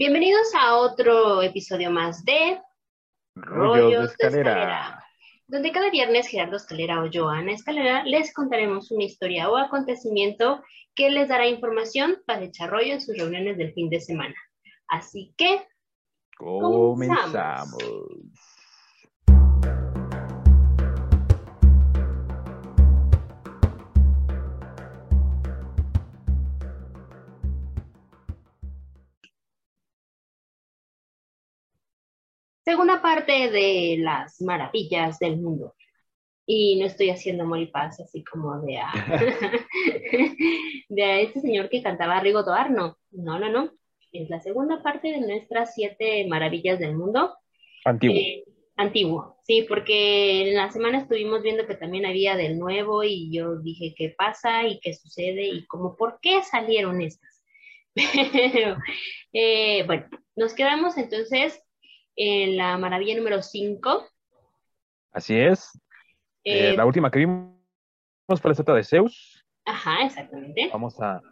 Bienvenidos a otro episodio más de Rollos de Escalera. donde cada viernes Gerardo Escalera o Joana Escalera les contaremos una historia o acontecimiento que les dará información para echar rollo en sus reuniones del fin de semana. Así que Comenzamos. Segunda parte de las maravillas del mundo. Y no estoy haciendo paz así como de a, de a este señor que cantaba Rigo Toar, no, no, no, no. Es la segunda parte de nuestras siete maravillas del mundo. Antiguo. Eh, antiguo, sí, porque en la semana estuvimos viendo que también había del nuevo y yo dije qué pasa y qué sucede y como por qué salieron estas. Pero eh, bueno, nos quedamos entonces en la maravilla número 5. Así es. Eh, Eh, la última que vimos fue la estatua de Zeus. Ajá, exactamente. Vamos a,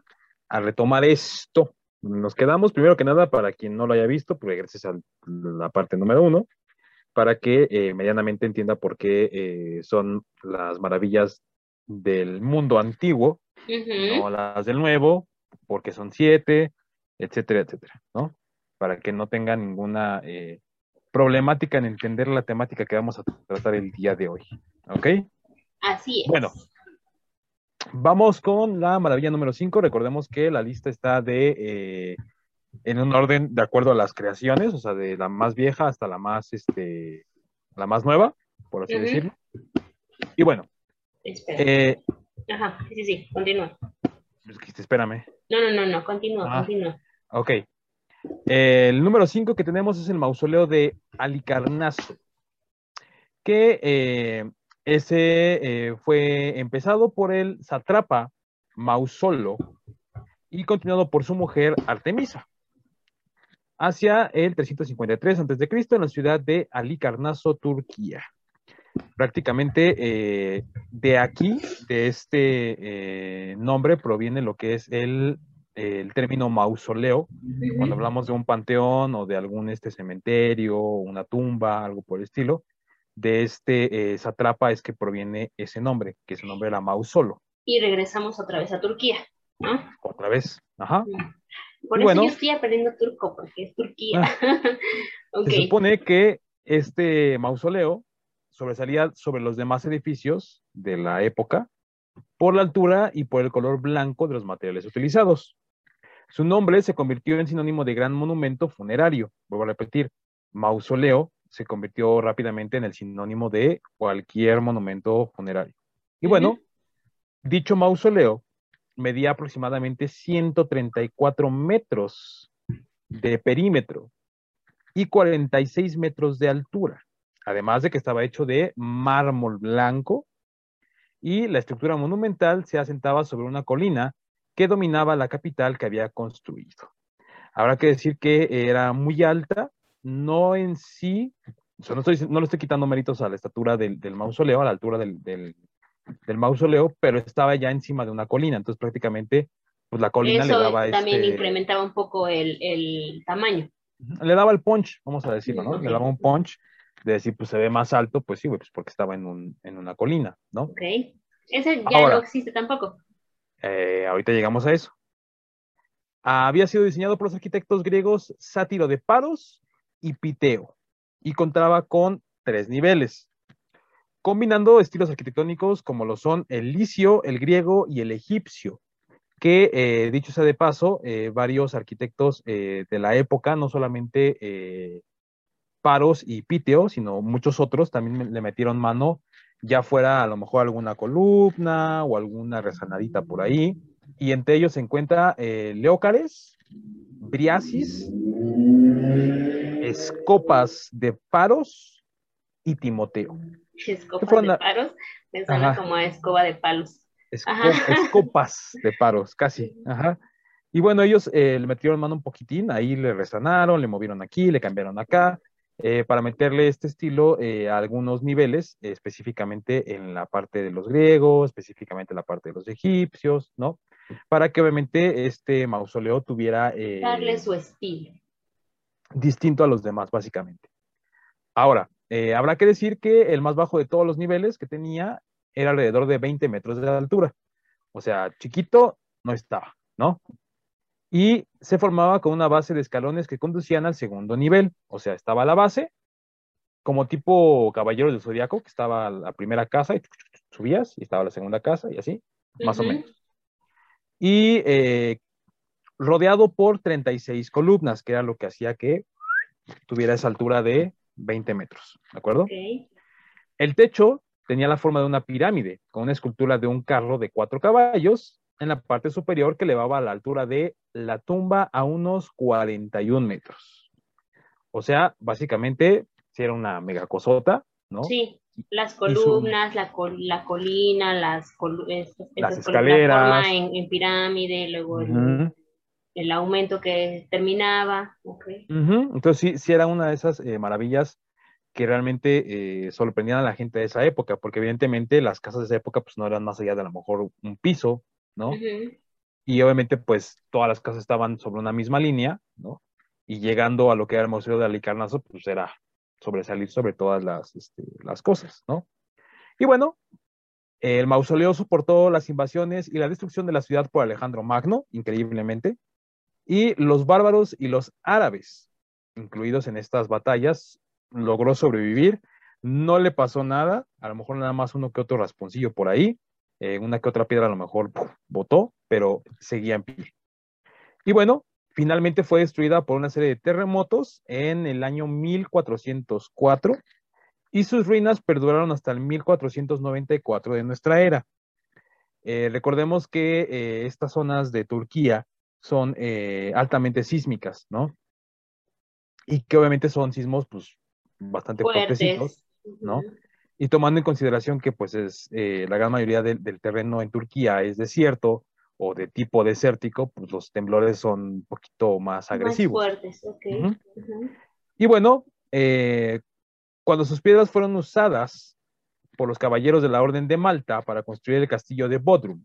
a retomar esto. Nos quedamos, primero que nada, para quien no lo haya visto, pues regreses a la parte número uno, para que eh, medianamente entienda por qué son las maravillas del mundo antiguo, Ujú. no las del nuevo, porque son siete, etcétera, etcétera, ¿no? Para que no tenga ninguna eh, problemática en entender la temática que vamos a tratar el día de hoy, ¿ok? Así es. Bueno, vamos con la maravilla número 5. Recordemos que la lista está de eh, en un orden de acuerdo a las creaciones, o sea, de la más vieja hasta la más, este, la más nueva, por así decirlo. Y bueno, Espera. eh, Ajá, sí, sí, continúa. espérame. No, no, no, no, continúa, Ah. continúa. Ok. El número 5 que tenemos es el mausoleo de Alicarnaso, que eh, ese eh, fue empezado por el satrapa Mausolo y continuado por su mujer Artemisa hacia el 353 a.C. en la ciudad de Alicarnaso, Turquía. Prácticamente eh, de aquí, de este nombre, proviene lo que es el, el término mausoleo, cuando hablamos de un panteón o de algún este cementerio, una tumba, algo por el estilo, de este eh, satrapa es que proviene ese nombre, que su nombre era Mausolo. Y regresamos otra vez a Turquía. ¿no? Otra vez. Ajá. Por Y eso bueno. yo estoy aprendiendo turco, porque es Turquía. ok. Se supone que este mausoleo sobresalía sobre los demás edificios de la época por la altura y por el color blanco de los materiales utilizados. Su nombre se convirtió en sinónimo de gran monumento funerario. Vuelvo a repetir, mausoleo se convirtió rápidamente en el sinónimo de cualquier monumento funerario. Y bueno, dicho mausoleo medía aproximadamente 134 metros de perímetro y 46 metros de altura, además de que estaba hecho de mármol blanco y la estructura monumental se asentaba sobre una colina que dominaba la capital que había construido. Habrá que decir que era muy alta, no en sí, o sea, no, estoy, no le estoy quitando méritos a la estatura del, del mausoleo, a la altura del, del, del mausoleo, pero estaba ya encima de una colina, entonces prácticamente pues la colina Eso le daba también este, incrementaba un poco el, el tamaño. le daba el punch, vamos a decirlo, ¿no? Le daba un punch de decir, pues se ve más alto, pues sí, pues porque estaba en, un, en una colina, ¿no? Ok. Ese ya Ahora. no existe tampoco. Eh, ahorita llegamos a eso. Había sido diseñado por los arquitectos griegos Sátiro de Paros y Piteo, y contaba con tres niveles, combinando estilos arquitectónicos como lo son el licio, el griego y el egipcio, que eh, dicho sea de paso, eh, varios arquitectos de la época, no solamente Paros y Piteo, sino muchos otros también le metieron mano, ya fuera a lo mejor alguna columna o alguna rezanadita por ahí. Y entre ellos se encuentra eh, Leócares, Briasis, Escopas de Paros y Timoteo. Escopas de paros. Me suena Ajá. como a escoba de palos. Esco- Ajá. escopas de paros, casi. Ajá. Y bueno, ellos eh, le metieron mano un poquitín, ahí le resanaron, le movieron aquí, le cambiaron acá, eh, para meterle este estilo eh, a algunos niveles, eh, específicamente en la parte de los griegos, específicamente en la parte de los egipcios, ¿no? Para que obviamente este mausoleo tuviera... eh, Darle su estilo. distinto a los demás, básicamente. Ahora, eh, habrá que decir que el más bajo de todos los niveles que tenía era alrededor de 20 metros de altura. O sea, chiquito no estaba, ¿no? Y se formaba con una base de escalones que conducían al segundo nivel. O sea, estaba la base, como tipo caballero del zodiaco, que estaba la primera casa y subías, y estaba la segunda casa y así, más o menos. Y eh, rodeado por 36 columnas, que era lo que hacía que tuviera esa altura de 20 metros, ¿de acuerdo? El techo tenía la forma de una pirámide, con una escultura de un carro de cuatro caballos en la parte superior que elevaba a la altura de la tumba a unos 41 metros. O sea, básicamente, si era una megacosota, ¿no? Sí, las columnas, la, la, colina, las, las escaleras. en, pirámide, luego el, aumento que terminaba. Entonces, sí, sí era una de esas eh, maravillas que realmente eh, sorprendían a la gente de esa época, porque evidentemente las casas de esa época pues no eran más allá de a lo mejor un piso, ¿no? Y obviamente pues todas las casas estaban sobre una misma línea, ¿no? Y llegando a lo que era el Museo de Alicarnaso, pues era sobresalir sobre todas las, este, las cosas, ¿no? Y bueno, el mausoleo soportó las invasiones y la destrucción de la ciudad por Alejandro Magno, increíblemente, y los bárbaros y los árabes, incluidos en estas batallas, logró sobrevivir, no le pasó nada, a lo mejor nada más uno que otro rasponcillo por ahí, eh, una que otra piedra a lo mejor botó, pero seguía en pie. Y bueno, finalmente fue destruida por una serie de terremotos en el año 1404 y sus ruinas perduraron hasta el 1494 de nuestra era. Eh, recordemos que eh, estas zonas de Turquía son altamente sísmicas, ¿no? Y que obviamente son sismos pues, bastante fuertes, ¿no? Y tomando en consideración que pues es eh, la gran mayoría del terreno en Turquía es desierto o de tipo desértico, pues los temblores son un poquito más agresivos. Más fuertes, ok. Y bueno, eh, cuando sus piedras fueron usadas por los caballeros de la Orden de Malta para construir el castillo de Bodrum,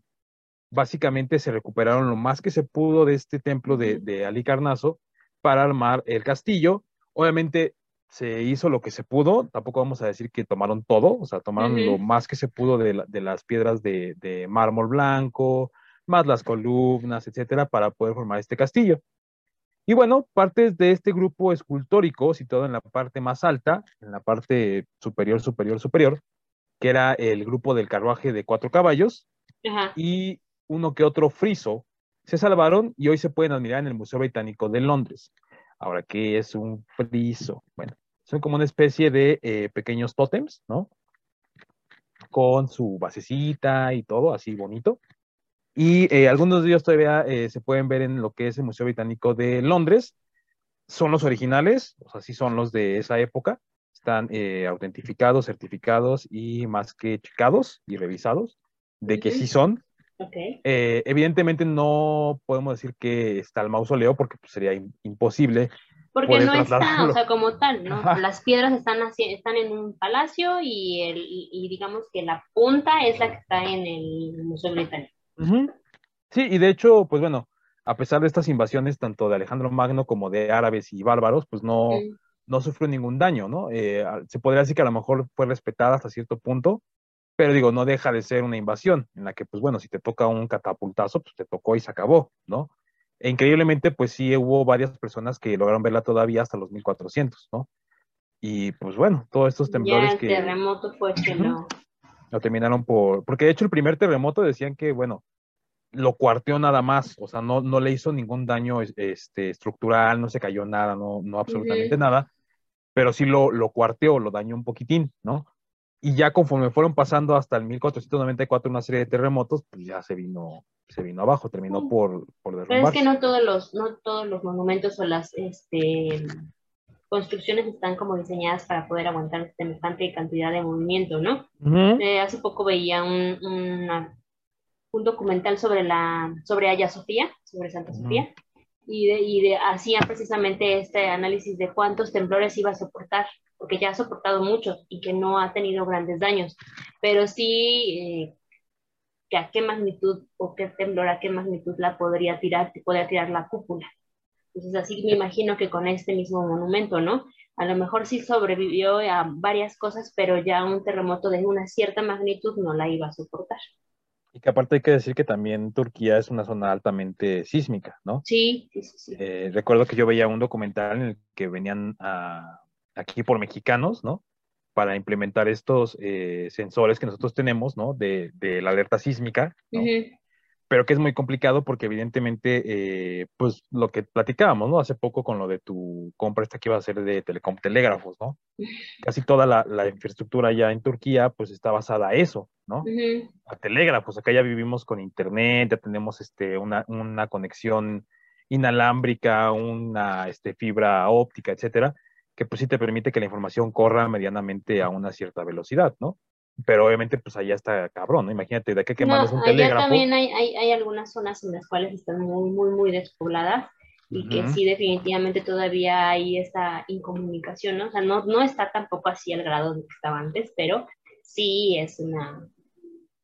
básicamente se recuperaron lo más que se pudo de este templo de, de Alicarnaso para armar el castillo. Obviamente se hizo lo que se pudo, tampoco vamos a decir que tomaron todo, o sea, tomaron lo más que se pudo de, las piedras de, mármol blanco, más las columnas, etcétera, para poder formar este castillo. Y bueno, partes de este grupo escultórico, situado en la parte más alta, en la parte superior, superior, superior, que era el grupo del carruaje de cuatro caballos, y uno que otro friso, se salvaron y hoy se pueden admirar en el Museo Británico de Londres. Ahora, ¿qué es un friso? Bueno, son como una especie de eh, pequeños tótems, ¿no? Con su basecita y todo, así bonito. Y eh, algunos de ellos todavía eh, se pueden ver en lo que es el Museo Británico de Londres. Son los originales, o sea, sí son los de esa época. Están autentificados, certificados y más que checados y revisados de que sí son. Okay. evidentemente no podemos decir que está el mausoleo porque pues, sería imposible porque no está, o sea, como tal, ¿no? Las piedras están, así, están en un palacio y, el, y digamos que la punta es la que está en el Museo Británico. Sí, y de hecho, pues bueno, a pesar de estas invasiones tanto de Alejandro Magno como de árabes y bárbaros, pues no, no sufrió ningún daño, ¿no? Eh, se podría decir que a lo mejor fue respetada hasta cierto punto, pero digo, no deja de ser una invasión en la que, pues bueno, si te toca un catapultazo, pues te tocó y se acabó, ¿no? E increíblemente, pues sí hubo varias personas que lograron verla todavía hasta los 1400, ¿no? Y pues bueno, todos estos temblores ya el terremoto fue que no. Lo terminaron por. Porque de hecho, el primer terremoto decían que, bueno, lo cuarteó nada más, o sea, no, no le hizo ningún daño este, estructural, no se cayó nada, no, no absolutamente nada, pero sí lo, lo cuarteó, lo dañó un poquitín, ¿no? Y ya conforme fueron pasando hasta el 1494 una serie de terremotos, pues ya se vino, se vino abajo, terminó por, por Pero es que no todos los, no todos los monumentos o las este, construcciones están como diseñadas para poder aguantar semejante cantidad de movimiento, ¿no? Eh, hace poco veía un, un documental sobre la, sobre Aya Sofía, sobre Santa Sofía, y, de, y de, hacía precisamente este análisis de cuántos temblores iba a soportar porque ya ha soportado muchos y que no ha tenido grandes daños, pero sí eh, a qué magnitud o qué temblor, a qué magnitud la podría tirar, podría tirar la cúpula. Entonces así me imagino que con este mismo monumento, ¿no? A lo mejor sí sobrevivió a varias cosas, pero ya un terremoto de una cierta magnitud no la iba a soportar. Y que aparte hay que decir que también Turquía es una zona altamente sísmica, ¿no? Sí, sí, sí. Eh, recuerdo que yo veía un documental en el que venían aquí por mexicanos, ¿no? Para implementar estos eh, sensores que nosotros tenemos, ¿no? De, la alerta sísmica, ¿no? pero que es muy complicado porque evidentemente, eh, pues lo que platicábamos, ¿no? Hace poco con lo de tu compra esta que iba a ser de telecom telégrafos, ¿no? Casi toda la, infraestructura ya en Turquía, pues está basada a eso, ¿no? A telégrafos, acá ya vivimos con internet, ya tenemos este, una, una conexión inalámbrica, una este, fibra óptica, etcétera, que pues sí te permite que la información corra medianamente a una cierta velocidad, ¿no? pero obviamente pues allá está cabrón, ¿no? Imagínate, de qué que mandas un telégrafo. también hay, hay, hay, algunas zonas en las cuales están muy, muy, muy despobladas y que sí definitivamente todavía hay esa incomunicación, ¿no? O sea, no, no está tampoco así al grado de que estaba antes, pero sí es una,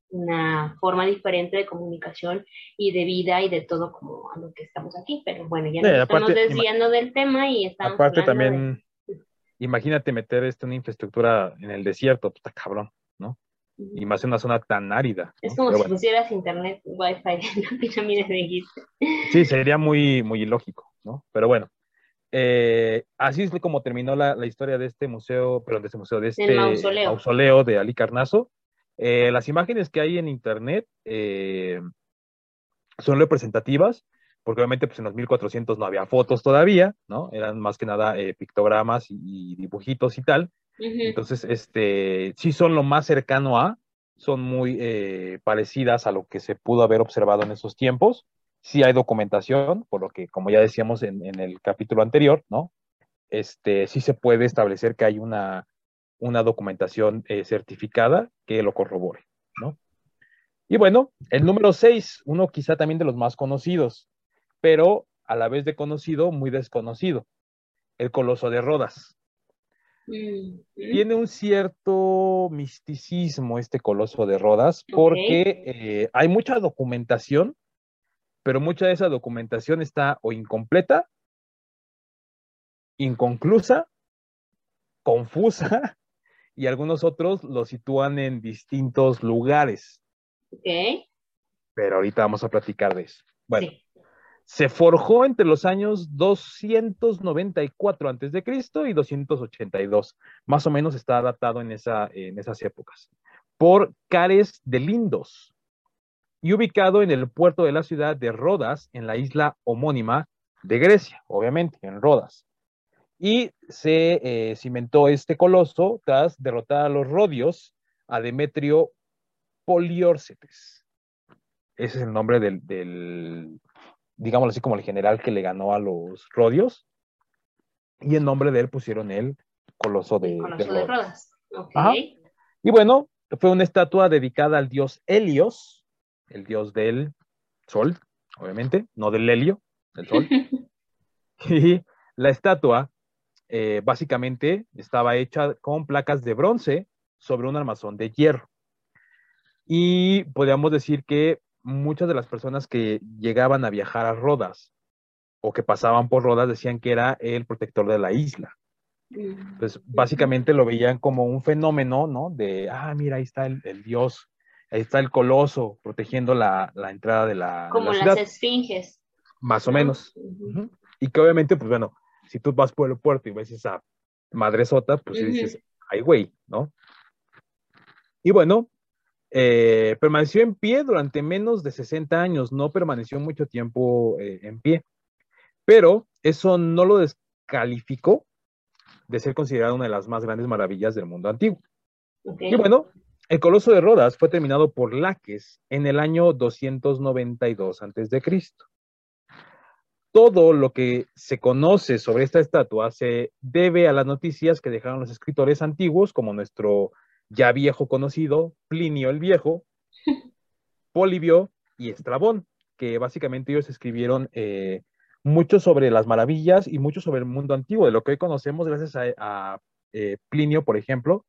una forma diferente de comunicación y de vida y de todo como a lo que estamos aquí, pero bueno, ya nos estamos desviando del tema y estamos Aparte también, imagínate meter esta una infraestructura en el desierto, puta cabrón. ¿no? Y más en una zona tan árida. Es como si pusieras internet wifi en la pirámide de Sí, sería muy, muy ilógico, ¿no? Pero bueno, eh, así es como terminó la, historia de este museo, perdón, de este museo, de este mausoleo. de Ali Carnazo. Eh, las imágenes que hay en internet eh, son representativas, porque obviamente pues en los 1400 no había fotos todavía, ¿no? Eran más que nada pictogramas y, dibujitos y tal. Entonces, este, sí son lo más cercano a, son muy eh, parecidas a lo que se pudo haber observado en esos tiempos. Sí hay documentación, por lo que, como ya decíamos en, el capítulo anterior, ¿no? Este, sí se puede establecer que hay una, una documentación eh, certificada que lo corrobore, ¿no? Y bueno, el número 6, uno quizá también de los más conocidos, pero a la vez de conocido, muy desconocido, el Coloso de Rodas. Tiene un cierto misticismo este coloso de Rodas porque eh, hay mucha documentación, pero mucha de esa documentación está o incompleta, inconclusa, confusa, y algunos otros lo sitúan en distintos lugares. Pero ahorita vamos a platicar de eso. Bueno, se forjó entre los años 294 a.C. y 282. Más o menos está datado en, esa, en esas épocas. Por Cares de Lindos y ubicado en el puerto de la ciudad de Rodas, en la isla homónima de Grecia, obviamente, en Rodas. Y se eh, cimentó este coloso tras derrotar a los rodios a Demetrio Poliórcetes. Ese es el nombre del, digámoslo así, como el general que le ganó a los Rodios. Y en nombre de él pusieron el Coloso de, Rodas. Y bueno, fue una estatua dedicada al dios Helios, el dios del sol, obviamente, no del helio, del sol. y la estatua eh, básicamente estaba hecha con placas de bronce sobre un armazón de hierro. Y podríamos decir que muchas de las personas que llegaban a viajar a Rodas o que pasaban por Rodas decían que era el protector de la isla. Pues básicamente lo veían como un fenómeno, ¿no? De, ah, mira, ahí está el, dios, ahí está el coloso protegiendo la, entrada de la. Como las esfinges. Más o menos. Y que obviamente, pues bueno, si tú vas por el puerto y ves esa madresota, pues dices, ay, güey, ¿no? Y bueno, eh, permaneció en pie durante menos de 60 años, no permaneció mucho tiempo eh, en pie, pero eso no lo descalificó de ser considerado una de las más grandes maravillas del mundo antiguo. Y bueno, el Coloso de Rodas fue terminado por Laques en el año 292 a.C. Todo lo que se conoce sobre esta estatua se debe a las noticias que dejaron los escritores antiguos, como nuestro ya viejo conocido, Plinio el Viejo, Polibio y Estrabón, que básicamente ellos escribieron eh, mucho sobre las maravillas y mucho sobre el mundo antiguo, de lo que hoy conocemos gracias a, eh, Plinio, por ejemplo.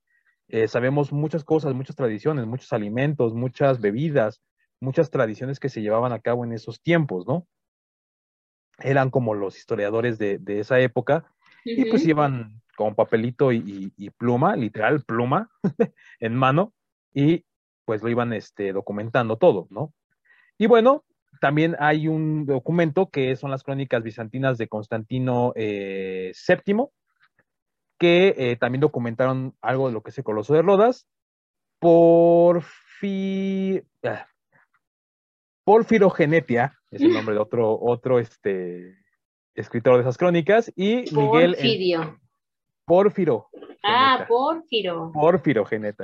Eh, sabemos muchas cosas, muchas tradiciones, muchos alimentos, muchas bebidas, muchas tradiciones que se llevaban a cabo en esos tiempos, ¿no? eran como los historiadores de, esa época, y pues iban con papelito y, pluma, literal pluma, en mano, y pues lo iban este, documentando todo, ¿no? Y bueno, también hay un documento que son las crónicas bizantinas de Constantino VII, eh, que eh, también documentaron algo de lo que es el Coloso de Rodas. Porfi... Ah, Porfirogenetia, es el nombre de otro, otro este, escritor de esas crónicas, y Miguel... Porfiro. Ah, Porfiro. Porfiro Geneta.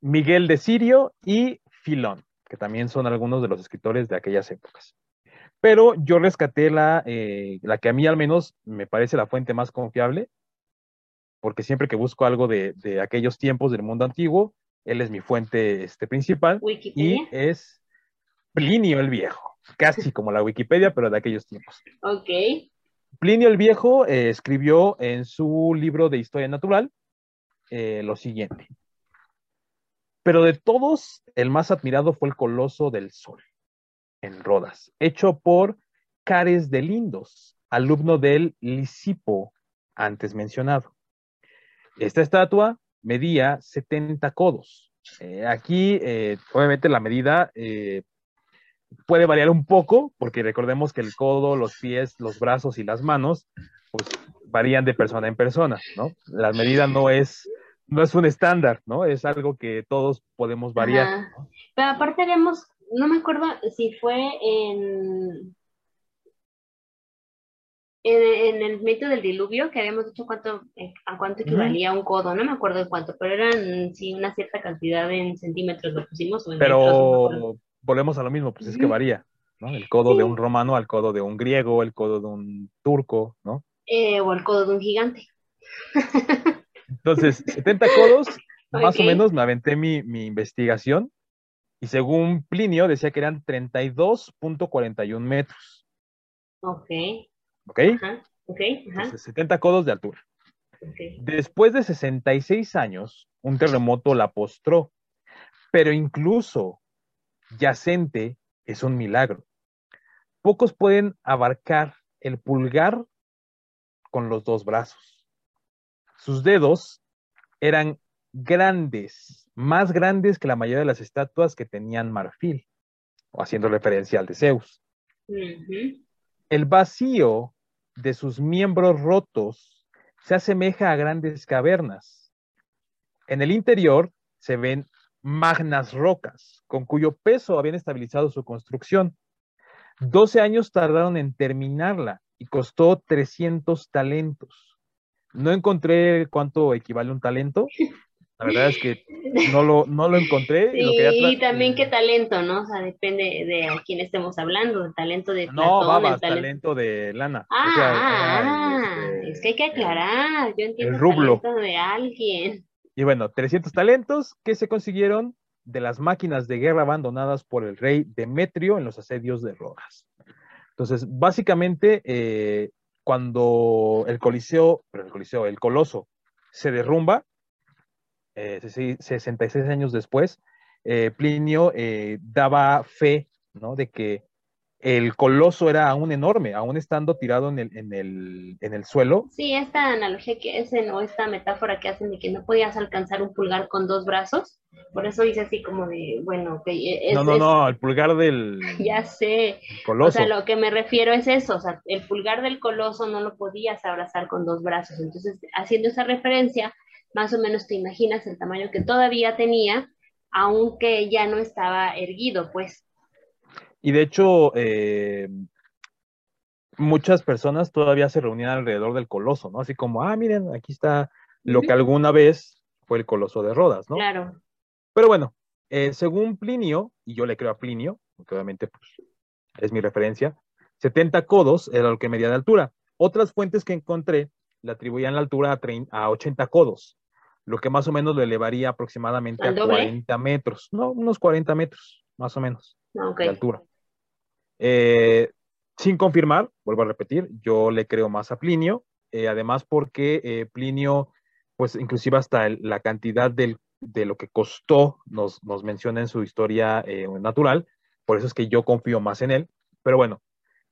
Miguel de Sirio y Filón, que también son algunos de los escritores de aquellas épocas. Pero yo rescaté la, eh, la que a mí al menos me parece la fuente más confiable, porque siempre que busco algo de, aquellos tiempos del mundo antiguo, él es mi fuente este, principal y es Plinio el Viejo, casi como la Wikipedia, pero de aquellos tiempos. Ok. Plinio el Viejo eh, escribió en su libro de historia natural eh, lo siguiente. Pero de todos, el más admirado fue el Coloso del Sol, en Rodas, hecho por Cares de Lindos, alumno del Lisipo antes mencionado. Esta estatua medía 70 codos. Eh, aquí, obviamente, la medida puede variar un poco, porque recordemos que el codo, los pies, los brazos y las manos, pues varían de persona en persona, ¿no? La medida no es, no es un estándar, ¿no? Es algo que todos podemos variar. Pero aparte habíamos, no me acuerdo si fue en, en, el mito del diluvio, que habíamos dicho cuánto, eh, a cuánto equivalía un codo, no me acuerdo de cuánto, pero eran, sí, una cierta cantidad en centímetros lo pusimos. pero volvemos a lo mismo, pues es que varía, ¿no? El codo de un romano al codo de un griego, el codo de un turco, ¿no? Eh, o el codo de un gigante. Entonces, 70 codos, más o menos me aventé mi, investigación y según Plinio decía que eran 32.41 metros. Ok. ¿Ok? Ajá. Ok, ajá. 70 codos de altura. Okay. Después de 66 años, un terremoto la postró, pero incluso yacente es un milagro. Pocos pueden abarcar el pulgar con los dos brazos. Sus dedos eran grandes, más grandes que la mayoría de las estatuas que tenían marfil, o haciendo referencia al de Zeus. El vacío de sus miembros rotos se asemeja a grandes cavernas. En el interior se ven magnas rocas, con cuyo peso habían estabilizado su construcción. Doce años tardaron en terminarla y costó 300 talentos. No encontré cuánto equivale un talento. La verdad es que no lo, no lo encontré. y también qué talento, ¿no? O sea, depende de a quién estemos hablando, el talento de No, babas, talento... de lana. Ah, ah este, es que hay que aclarar. Yo entiendo el, rublo. talento de alguien. Y bueno, 300 talentos que se consiguieron de las máquinas de guerra abandonadas por el rey Demetrio en los asedios de Rodas. Entonces, básicamente, eh, cuando el Coliseo, pero el Coliseo, el Coloso, se derrumba, 66 eh, años después, eh, Plinio daba fe ¿no? de que el coloso era aún enorme, aún estando tirado en el, en el, en el suelo. Sí, esta analogía que hacen o esta metáfora que hacen de que no podías alcanzar un pulgar con dos brazos, por eso dice así como de, bueno, que es... No, no, no, el pulgar del... Ya sé. Coloso. O sea, lo que me refiero es eso, o sea, el pulgar del coloso no lo podías abrazar con dos brazos, entonces haciendo esa referencia, más o menos te imaginas el tamaño que todavía tenía, aunque ya no estaba erguido, pues. Y de hecho, eh, muchas personas todavía se reunían alrededor del coloso, ¿no? Así como, ah, miren, aquí está lo que alguna vez fue el coloso de Rodas, ¿no? Claro. Pero bueno, eh, según Plinio, y yo le creo a Plinio, porque obviamente pues, es mi referencia, 70 codos era lo que medía de altura. Otras fuentes que encontré le atribuían la altura a, a 80 codos, lo que más o menos lo elevaría aproximadamente a 40 metros, no, unos 40 metros, más o menos, ah, de altura. Eh, sin confirmar, vuelvo a repetir, yo le creo más a Plinio, eh, además porque eh, Plinio, pues inclusive hasta la cantidad de lo que costó nos, menciona en su historia natural, por eso es que yo confío más en él. Pero bueno,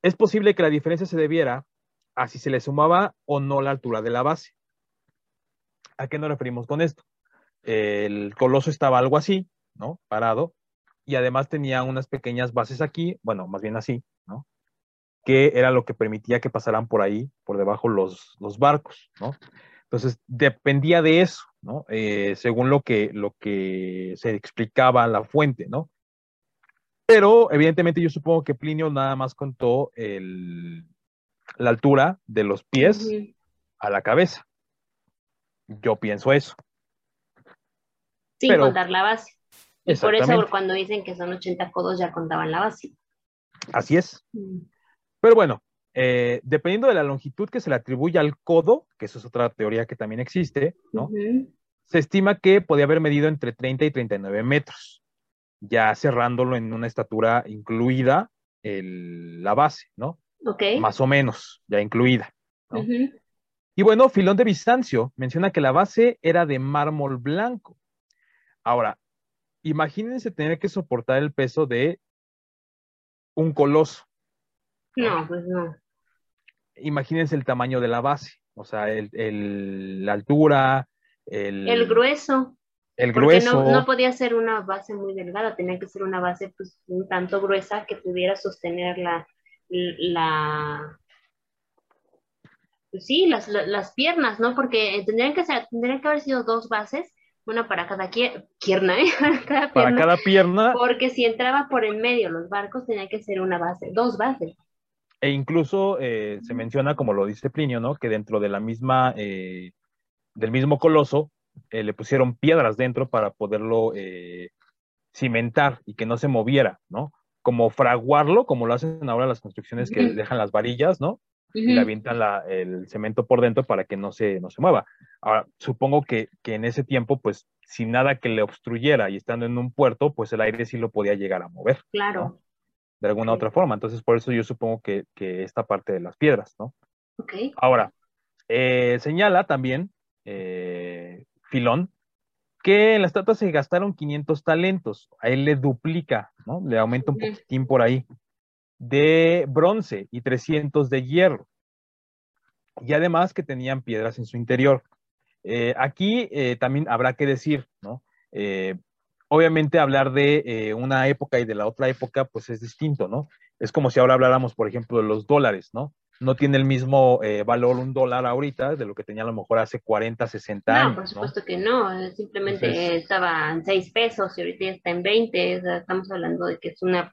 es posible que la diferencia se debiera a si se le sumaba o no la altura de la base. ¿A qué nos referimos con esto? El coloso estaba algo así, ¿no? Parado, y además tenía unas pequeñas bases aquí, bueno, más bien así, ¿no? Que era lo que permitía que pasaran por ahí, por debajo los, los barcos, ¿no? Entonces, dependía de eso, ¿no? Eh, según lo que, lo que se explicaba la fuente, ¿no? Pero, evidentemente, yo supongo que Plinio nada más contó el, la altura de los pies a la cabeza. Yo pienso eso. Sin contar la base. Y por eso cuando dicen que son 80 codos ya contaban la base. Así es. Mm. Pero bueno, eh, dependiendo de la longitud que se le atribuye al codo, que eso es otra teoría que también existe, ¿no? Se estima que podía haber medido entre 30 y 39 metros, ya cerrándolo en una estatura incluida la base, ¿no? Ok. Más o menos, ya incluida. ¿no? Y bueno, Filón de Bizancio menciona que la base era de mármol blanco. Ahora, imagínense tener que soportar el peso de un coloso. No, pues no. Imagínense el tamaño de la base, o sea, el, la altura, el... El grueso. El grueso. Porque no, no, podía ser una base muy delgada, tenía que ser una base pues un tanto gruesa que pudiera sostener la, la pues sí, las, las piernas, ¿no? Porque tendrían que ser, tendrían que haber sido dos bases una para cada pierna, ¿eh? para cada pierna. Porque si entraba por el medio los barcos, tenía que ser una base, dos bases. E incluso eh, se menciona, como lo dice Plinio, ¿no? Que dentro de la misma, eh, del mismo coloso, eh, le pusieron piedras dentro para poderlo cimentar y que no se moviera, ¿no? Como fraguarlo, como lo hacen ahora las construcciones que dejan las varillas, ¿no? Y le avientan el cemento por dentro para que no se, no se mueva. Ahora, supongo que, en ese tiempo, pues, sin nada que le obstruyera y estando en un puerto, pues el aire sí lo podía llegar a mover. Claro. De alguna otra forma. Entonces, por eso yo supongo que, esta parte de las piedras, ¿no? Ok. Ahora, eh, señala también eh, Filón que en la estatua se gastaron 500 talentos. A él le duplica, ¿no? Le aumenta un poquitín por ahí de bronce y 300 de hierro. Y además que tenían piedras en su interior. Eh, aquí eh, también habrá que decir, ¿no? Eh, obviamente hablar de una época y de la otra época, pues es distinto, ¿no? Es como si ahora habláramos, por ejemplo, de los dólares, ¿no? No tiene el mismo valor un dólar ahorita de lo que tenía a lo mejor hace 40, 60 años. No, por supuesto que no, simplemente estaba en 6 pesos y ahorita ya está en 20, estamos hablando de que es una...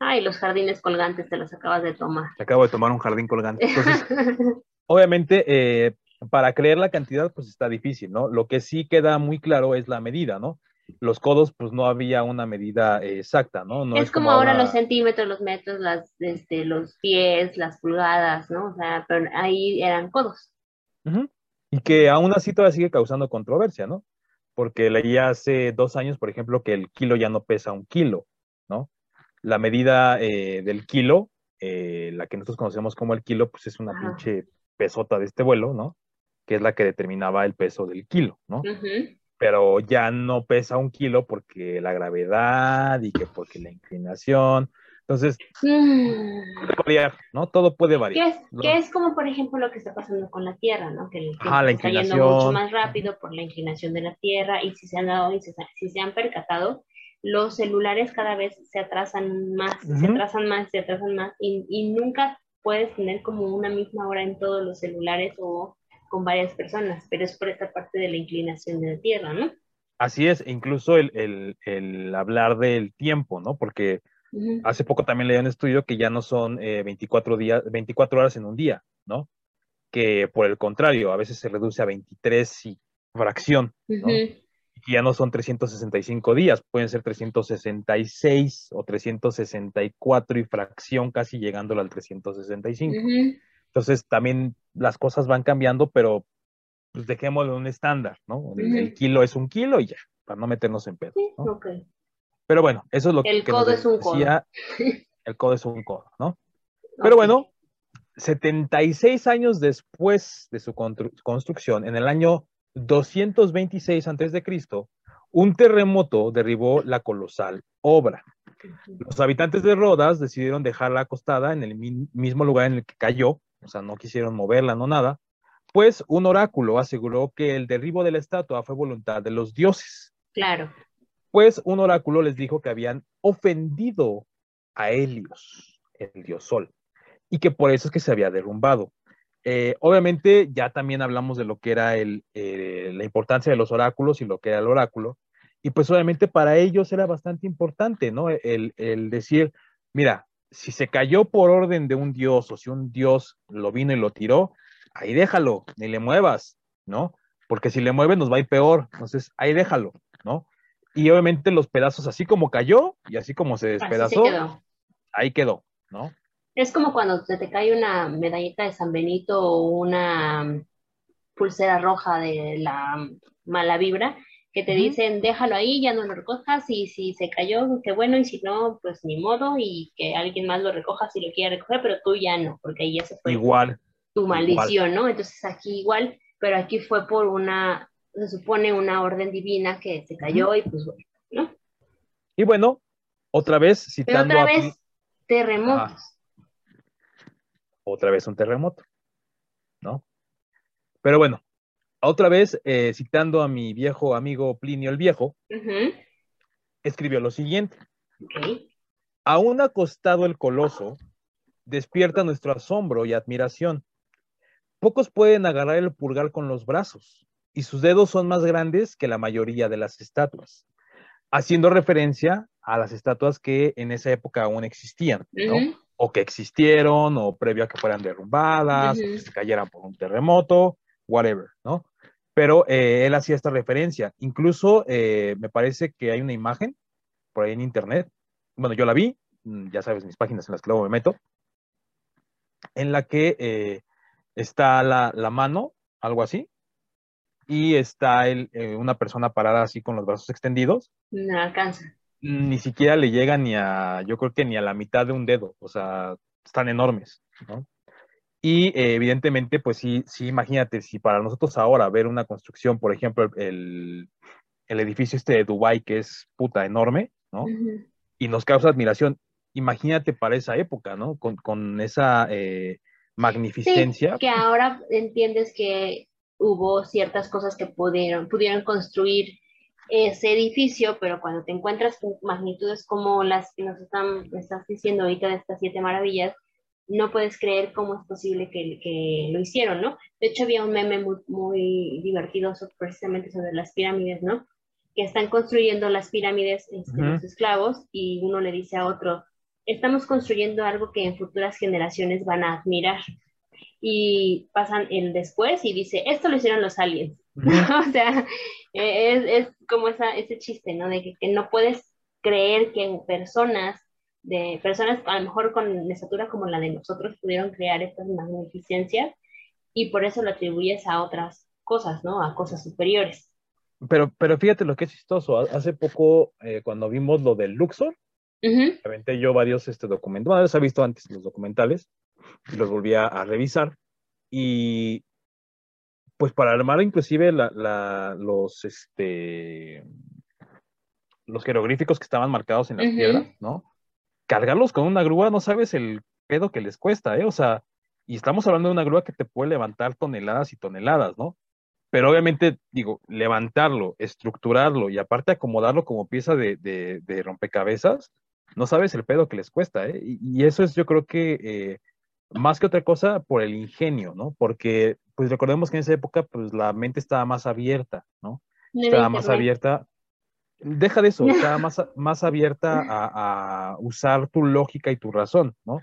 Ay, los jardines colgantes te los acabas de tomar. acabo de tomar un jardín colgante. Entonces, obviamente, eh, para creer la cantidad, pues está difícil, ¿no? Lo que sí queda muy claro es la medida, ¿no? Los codos, pues no había una medida exacta, ¿no? no es, como, ahora, los centímetros, los metros, las, este, los pies, las pulgadas, ¿no? O sea, pero ahí eran codos. Y que aún así todavía sigue causando controversia, ¿no? Porque leí hace dos años, por ejemplo, que el kilo ya no pesa un kilo, ¿no? La medida eh, del kilo, eh, la que nosotros conocemos como el kilo, pues es una pinche pesota de este vuelo, ¿no? Que es la que determinaba el peso del kilo, ¿no? Pero ya no pesa un kilo porque la gravedad y que porque la inclinación, entonces, mm. puede variar, ¿no? Todo puede variar. Que es, como, por ejemplo, lo que está pasando con la Tierra, ¿no? Que el está yendo mucho más rápido por la inclinación de la Tierra y si se han dado, si se han percatado, los celulares cada vez se atrasan más, se atrasan más, se atrasan más y, y nunca puedes tener como una misma hora en todos los celulares o con varias personas, pero es por esta parte de la inclinación de la Tierra, ¿no? Así es, incluso el, el, el hablar del tiempo, ¿no? Porque Hace poco también leí un estudio que ya no son 24, eh, días, 24 horas en un día, ¿no? Que por el contrario, a veces se reduce a 23 y fracción, ¿no? Y ya no son 365 días, pueden ser 366 o 364 y fracción, casi llegándolo al 365. Entonces también las cosas van cambiando, pero pues dejémoslo en un estándar, ¿no? El, kilo es un kilo y ya, para no meternos en pedo. ¿no? Pero bueno, eso es lo el que codo es un decía. El codo es un codo, ¿no? Pero bueno, 76 años después de su construcción, en el año 226 a.C., un terremoto derribó la colosal obra. Los habitantes de Rodas decidieron dejarla acostada en el mismo lugar en el que cayó, o sea, no quisieron moverla, no nada, pues un oráculo aseguró que el derribo de la estatua fue voluntad de los dioses. Claro. Pues un oráculo les dijo que habían ofendido a Helios, el dios Sol, y que por eso es que se había derrumbado. Eh, obviamente ya también hablamos de lo que era el, eh, la importancia de los oráculos y lo que era el oráculo, y pues obviamente para ellos era bastante importante, ¿no? El, el decir, mira, si se cayó por orden de un dios o si un dios lo vino y lo tiró, ahí déjalo, ni le muevas, ¿no? Porque si le mueves nos va a ir peor, entonces ahí déjalo, ¿no? Y obviamente los pedazos, así como cayó y así como se despedazó, ahí quedó, ¿no? Es como cuando se te cae una medallita de San Benito o una pulsera roja de la mala vibra, que te dicen déjalo ahí, ya no lo recojas, y si se cayó, qué bueno, y si no, pues ni modo, y que alguien más lo recoja si lo quiere recoger, pero tú ya no, porque ahí ya se fue. Igual tu maldición, ¿no? Entonces aquí igual, pero aquí fue por una, se supone una orden divina que se cayó y pues bueno, ¿no? Y bueno, otra vez citando pero otra vez, terremotos. Otra vez un terremoto, ¿no? Pero bueno, otra vez eh, citando a mi viejo amigo Plinio el Viejo, escribió lo siguiente. Aún acostado el coloso, despierta nuestro asombro y admiración Pocos pueden agarrar el pulgar con los brazos y sus dedos son más grandes que la mayoría de las estatuas, haciendo referencia a las estatuas que en esa época aún existían, ¿no? O que existieron, o previo a que fueran derrumbadas, o que se cayeran por un terremoto, whatever, ¿no? Pero eh, él hacía esta referencia. Incluso eh, me parece que hay una imagen por ahí en internet. Bueno, yo la vi, mm, ya sabes, mis páginas en las que luego me meto, en la que eh, está la, mano, algo así, y está el, eh, una persona parada así con los brazos extendidos. No alcanza. Ni siquiera le llega ni a, yo creo que ni a la mitad de un dedo, o sea, están enormes, ¿no? Y eh, evidentemente, pues sí, sí, imagínate, si para nosotros ahora ver una construcción, por ejemplo, el, edificio este de Dubai que es puta enorme, ¿no? Y nos causa admiración, imagínate para esa época, ¿no? Con, con esa eh, magnificencia. que ahora entiendes que hubo ciertas cosas que pudieron, pudieron construir ese edificio, pero cuando te encuentras con magnitudes como las que nos están, estás diciendo ahorita de estas siete maravillas, no puedes creer cómo es posible que, que lo hicieron, ¿no? De hecho, había un meme muy, muy divertido precisamente sobre las pirámides, ¿no? Que están construyendo las pirámides este, los esclavos y uno le dice a otro, estamos construyendo algo que en futuras generaciones van a admirar. Y pasan el después y dice, esto lo hicieron los aliens. o sea, es, es como esa, ese chiste, ¿no? De que, no puedes creer que personas, de personas a lo mejor con estatura como la de nosotros pudieron crear estas magnificencias y por eso lo atribuyes a otras cosas, ¿no? A cosas superiores. Pero, pero fíjate lo que es chistoso. Hace poco, eh, cuando vimos lo del Luxor, Uh yo varios este, documentos, bueno, los he visto antes los documentales y los volví a, revisar y pues para armar inclusive la, los, este, los jeroglíficos que estaban marcados en las piedras, ¿no? Cargarlos con una grúa, no sabes el pedo que les cuesta, ¿eh? O sea, y estamos hablando de una grúa que te puede levantar toneladas y toneladas, ¿no? Pero obviamente, digo, levantarlo, estructurarlo y aparte acomodarlo como pieza de, de rompecabezas, no sabes el pedo que les cuesta, ¿eh? Y, eso es yo creo que eh, más que otra cosa por el ingenio, ¿no? Porque pues recordemos que en esa época pues la mente estaba más abierta, ¿no? estaba más abierta, deja de eso, estaba más, más abierta a, usar tu lógica y tu razón, ¿no?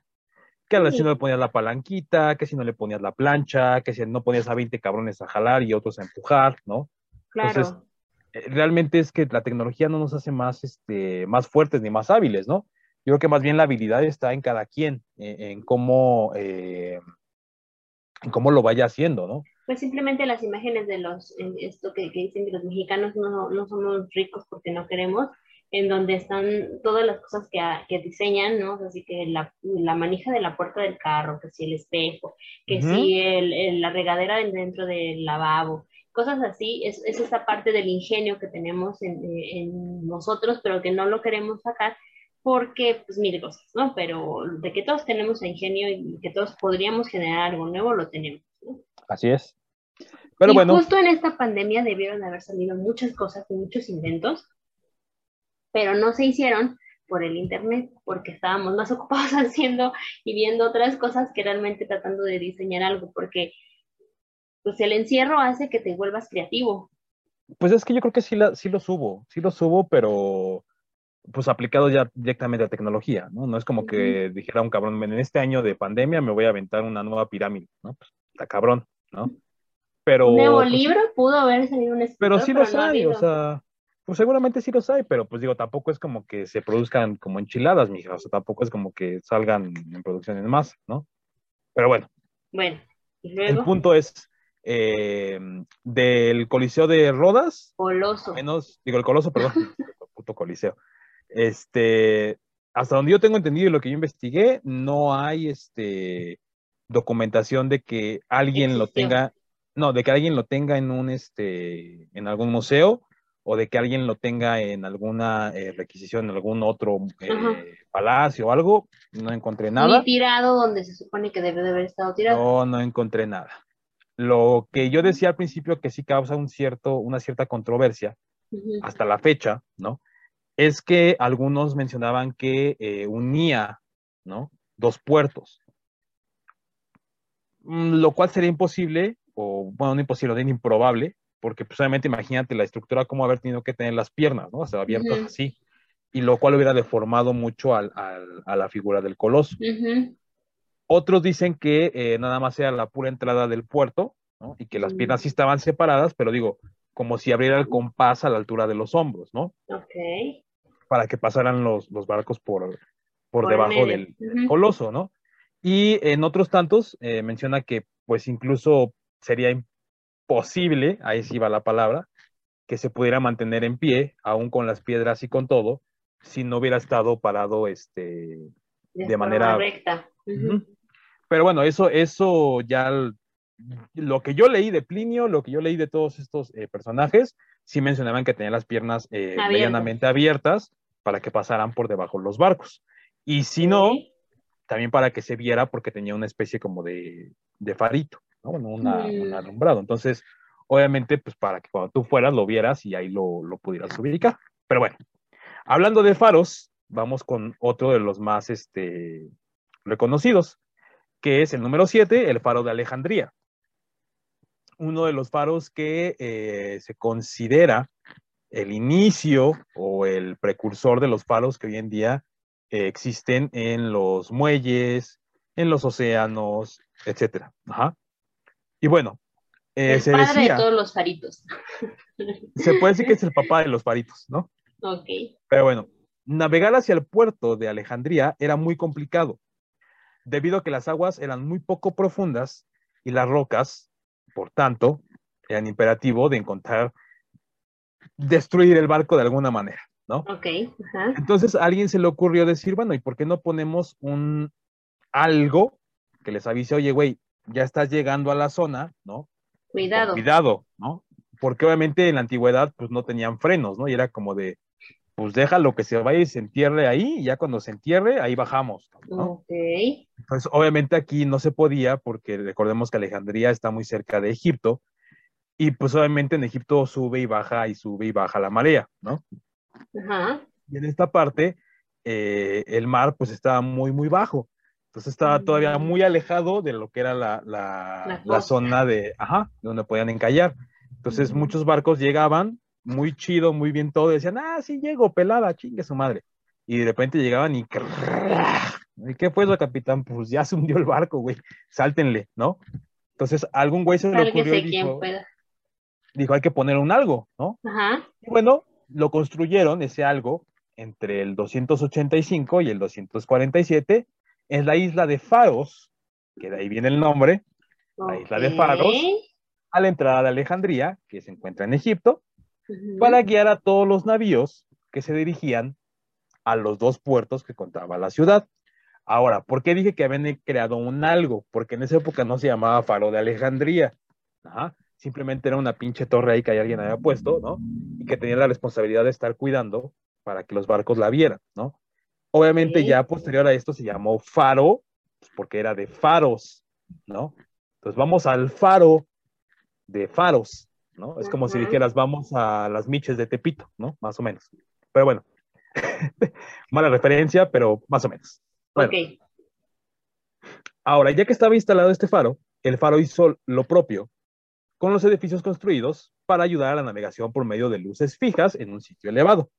Que si no le ponías la palanquita, que si no le ponías la plancha, que si no ponías a 20 cabrones a jalar y otros a empujar, ¿no? Claro. Eh, realmente es que la tecnología no nos hace más, este, más fuertes ni más hábiles, ¿no? Yo creo que más bien la habilidad está en cada quien, eh, en, cómo, eh, en cómo lo vaya haciendo, ¿no? Pues simplemente las imágenes de los, esto que, dicen que los mexicanos no, no, somos ricos porque no queremos, en donde están todas las cosas que, que diseñan, ¿no? Así que la, la, manija de la puerta del carro, que si el espejo, que si el, la regadera dentro del lavabo, cosas así, es, es esa parte del ingenio que tenemos en, nosotros, pero que no lo queremos sacar porque, pues, mil cosas, ¿no? Pero de que todos tenemos ingenio y que todos podríamos generar algo nuevo, lo tenemos, ¿no? Así es. Pero y bueno, justo en esta pandemia debieron haber salido muchas cosas y muchos inventos, pero no se hicieron por el internet, porque estábamos más ocupados haciendo y viendo otras cosas que realmente tratando de diseñar algo, porque pues el encierro hace que te vuelvas creativo. pues es que yo creo que sí, la, sí lo subo, sí lo subo, pero pues aplicado ya directamente a tecnología, ¿no? No es como que dijera un cabrón, en este año de pandemia me voy a aventar una nueva pirámide, ¿no? Pues está cabrón, ¿no? Pero... Un nuevo pues, libro pudo haber salido un escritor, Pero sí los no ha hay, o sea, pues seguramente sí los hay, pero pues digo, tampoco es como que se produzcan como enchiladas, mija, o sea, tampoco es como que salgan en producción en masa, ¿no? Pero bueno, Bueno, y el punto es eh, del Coliseo de Rodas, Coloso. menos, digo, el Coloso, perdón, puto Coliseo. Este, hasta donde yo tengo entendido y lo que yo investigué, no hay este documentación de que alguien lo tenga, no, de que alguien lo tenga en un este, en algún museo o de que alguien lo tenga en alguna eh, requisición, en algún otro eh, palacio o algo, no encontré nada. Ni tirado donde se supone que debe de haber estado tirado. No, no encontré nada. Lo que yo decía al principio que sí causa un cierto, una cierta controversia hasta la fecha, ¿no? Es que algunos mencionaban que eh, unía, ¿no? Dos puertos. Mm, Lo cual sería imposible, o bueno, no imposible, bien improbable, porque pues obviamente imagínate la estructura, como haber tenido que tener las piernas, ¿no? O sea, abiertas así, y lo cual hubiera deformado mucho al- al- a la figura del coloso. Otros dicen que eh, nada más era la pura entrada del puerto, ¿no? Y que las piernas sí estaban separadas, pero digo, como si abriera el compás a la altura de los hombros, ¿no? Ok. Para que pasaran los, los barcos por, por, Por debajo del, coloso, ¿no? Y en otros tantos eh, menciona que pues incluso sería imposible, ahí sí va la palabra, que se pudiera mantener en pie, aún con las piedras y con todo, si no hubiera estado parado este, de manera- recta. Pero bueno, eso, eso ya lo que yo leí de Plinio, lo que yo leí de todos estos eh, personajes, sí mencionaban que tenían las piernas eh, medianamente abiertas para que pasaran por debajo los barcos. Y si no, también para que se viera porque tenía una especie como de, de farito, ¿no? Una, Mm. un alumbrado. Entonces, obviamente, pues para que cuando tú fueras lo vieras y ahí lo, lo pudieras ubicar. Pero bueno, hablando de faros, vamos con otro de los más este, reconocidos, que es el número 7, el faro de Alejandría. Uno de los faros que eh, se considera el inicio o el precursor de los faros que hoy en día eh, existen en los muelles, en los océanos, etcétera. Ajá. Y bueno, eh, el se padre decía, de todos los faritos. se puede decir que es el papá de los faritos, ¿no? Ok. Pero bueno, navegar hacia el puerto de Alejandría era muy complicado, debido a que las aguas eran muy poco profundas y las rocas, por tanto, eran imperativo de encontrar, destruir el barco de alguna manera, ¿no? Ok. Ajá. Entonces a alguien se le ocurrió decir, bueno, ¿y por qué no ponemos un algo que les avise, oye, güey, ya estás llegando a la zona, ¿no? Cuidado. Cuidado, ¿no? Porque obviamente en la antigüedad pues no tenían frenos, ¿no? Y era como de, pues déjalo que se vaya y se entierre ahí, y ya cuando se entierre, ahí bajamos, ¿no? Ok. Pues obviamente aquí no se podía porque recordemos que Alejandría está muy cerca de Egipto y pues obviamente en Egipto sube y baja y sube y baja la marea, ¿no? Ajá. Y en esta parte eh, el mar pues estaba muy, muy bajo. Entonces estaba todavía Mm. muy alejado de lo que era la, la, La zona de, ajá, de donde podían encallar. Entonces muchos barcos llegaban, muy chido, muy bien todo, decían, ah, sí llego, pelada, chingue su madre. Y de repente llegaban y... ¿Y qué fue eso, capitán? Pues ya se hundió el barco, güey, sáltenle, ¿no? Entonces algún güey se le ocurrió y dijo, dijo, hay que poner un algo, ¿no? Ajá. Y bueno, lo construyeron ese algo entre el 285 y el 247 en la isla de Faros, que de ahí viene el nombre, La isla de. Faros. a la entrada de Alejandría, que se encuentra en Egipto, Para guiar a todos los navíos que se dirigían a los dos puertos que contaba la ciudad. Ahora, ¿por qué dije que habían creado un algo? Porque en esa época no se llamaba Faro de Alejandría. Ajá. Simplemente era una pinche torre ahí que alguien había puesto, ¿no? Y que tenía la responsabilidad de estar cuidando para que los barcos la vieran, ¿no? Obviamente ya posterior a esto se llamó faro, pues, porque era de faros, ¿no? Entonces vamos al faro de faros, ¿no? Es como si dijeras vamos a las miches de Tepito, ¿no? Más o menos. Pero bueno, mala referencia, pero más o menos. Bueno, Ok. ahora ya que estaba instalado este faro, el faro hizo lo propio con los edificios construidos para ayudar a la navegación por medio de luces fijas en un sitio elevado.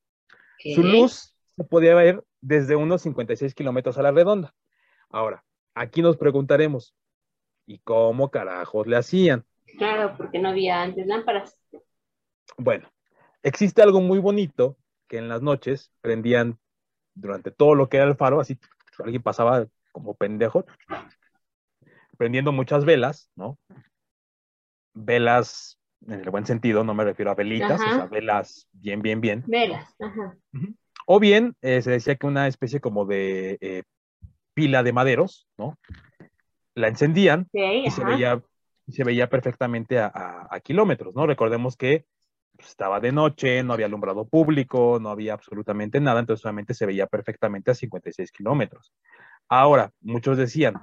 Su luz se podía ver desde unos 56 kilómetros a la redonda. Ahora, aquí nos preguntaremos, ¿y cómo carajos le hacían? Claro, porque no había antes lámparas. Bueno, existe algo muy bonito que en las noches prendían durante todo lo que era el faro, así alguien pasaba como pendejo, prendiendo muchas velas, ¿no? Velas, en el buen sentido, no me refiero a velitas, Ajá. o sea, velas bien, bien, bien. Velas. Ajá. O bien eh, se decía que una especie como de eh, pila de maderos, ¿no? La encendían y se ajá. Veía, se veía perfectamente a, kilómetros, ¿no? Recordemos que pues, estaba de noche, no había alumbrado público, no había absolutamente nada, entonces solamente se veía perfectamente a 56 kilómetros. Ahora, muchos decían,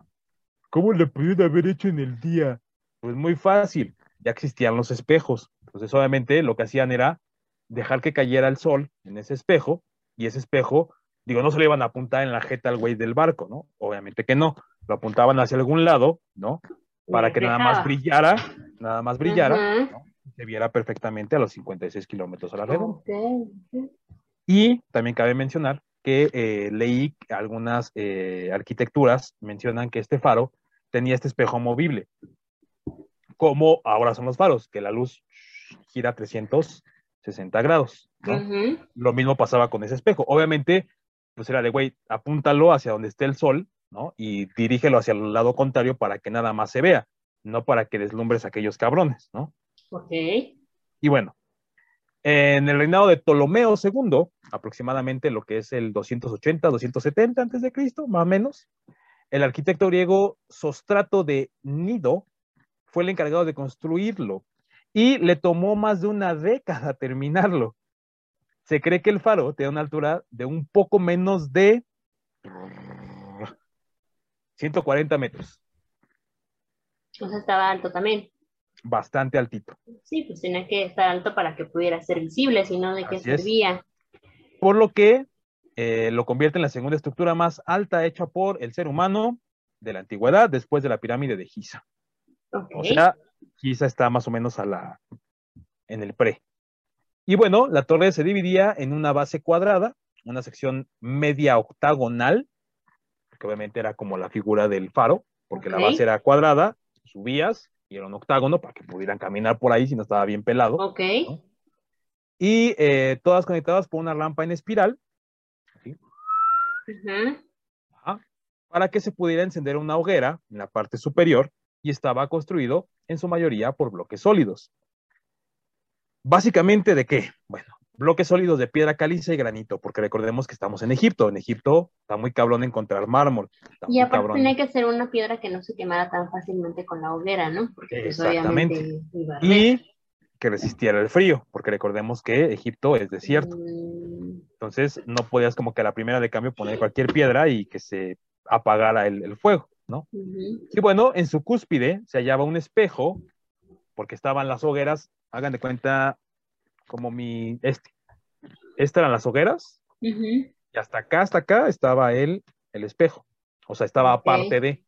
¿cómo le pudieron haber hecho en el día? Pues muy fácil, ya existían los espejos. Entonces, obviamente, lo que hacían era dejar que cayera el sol en ese espejo, y ese espejo, digo, no se le iban a apuntar en la jeta al güey del barco, ¿no? Obviamente que no, lo apuntaban hacia algún lado, ¿no? Para que nada más brillara, nada más brillara, se viera perfectamente a los 56 kilómetros a la redonda. Ok, ok. Y también cabe mencionar que eh, leí algunas eh, arquitecturas mencionan que este faro tenía este espejo movible, como ahora son los faros, que la luz gira 360 grados. Lo mismo pasaba con ese espejo. Obviamente, pues era de, güey, apúntalo hacia donde esté el sol, ¿no? Y dirígelo hacia el lado contrario para que nada más se vea, no para que deslumbres a aquellos cabrones, ¿no? Ok. Y bueno, en el reinado de Ptolomeo II, aproximadamente lo que es el 280, 270 antes de Cristo, más o menos, el arquitecto griego Sostrato de Nido fue el encargado de construirlo y le tomó más de una década terminarlo. Se cree que el faro tenía una altura de un poco menos de 140 metros, O sea, estaba alto también. bastante altito. Sí, pues tenía que estar alto para que pudiera ser visible, si no, ¿de qué es. servía? por lo que eh, lo convierte en la segunda estructura más alta hecha por el ser humano de la antigüedad después de la pirámide de Giza. Ok. O sea, Giza está más o menos a la, en el pre. Y bueno, la torre se dividía en una base cuadrada, una sección media octagonal, obviamente era como la figura del faro, porque la base era cuadrada, subías y era un octágono para que pudieran caminar por ahí si no estaba bien pelado. Ok. Y eh, todas conectadas por una rampa en espiral. Ajá. para que se pudiera encender una hoguera en la parte superior y estaba construido en su mayoría por bloques sólidos. Básicamente, ¿de qué? Bueno, bloques sólidos de piedra caliza y granito, porque recordemos que estamos en Egipto. En Egipto está muy cabrón encontrar mármol. Y aparte tenía que ser una piedra que no se quemara tan fácilmente con la hoguera, ¿no? Porque pues obviamente iba a arder. Y que resistiera el frío, porque recordemos que Egipto es desierto. Mm, Entonces no podías como que a la primera de cambio poner cualquier piedra y que se apagara el, el fuego, ¿no? Y bueno, en su cúspide se hallaba un espejo, porque estaban las hogueras, hagan de cuenta como mi, este. Estas eran las hogueras, y hasta acá, hasta acá estaba el, el espejo. O sea, estaba Ok. aparte de.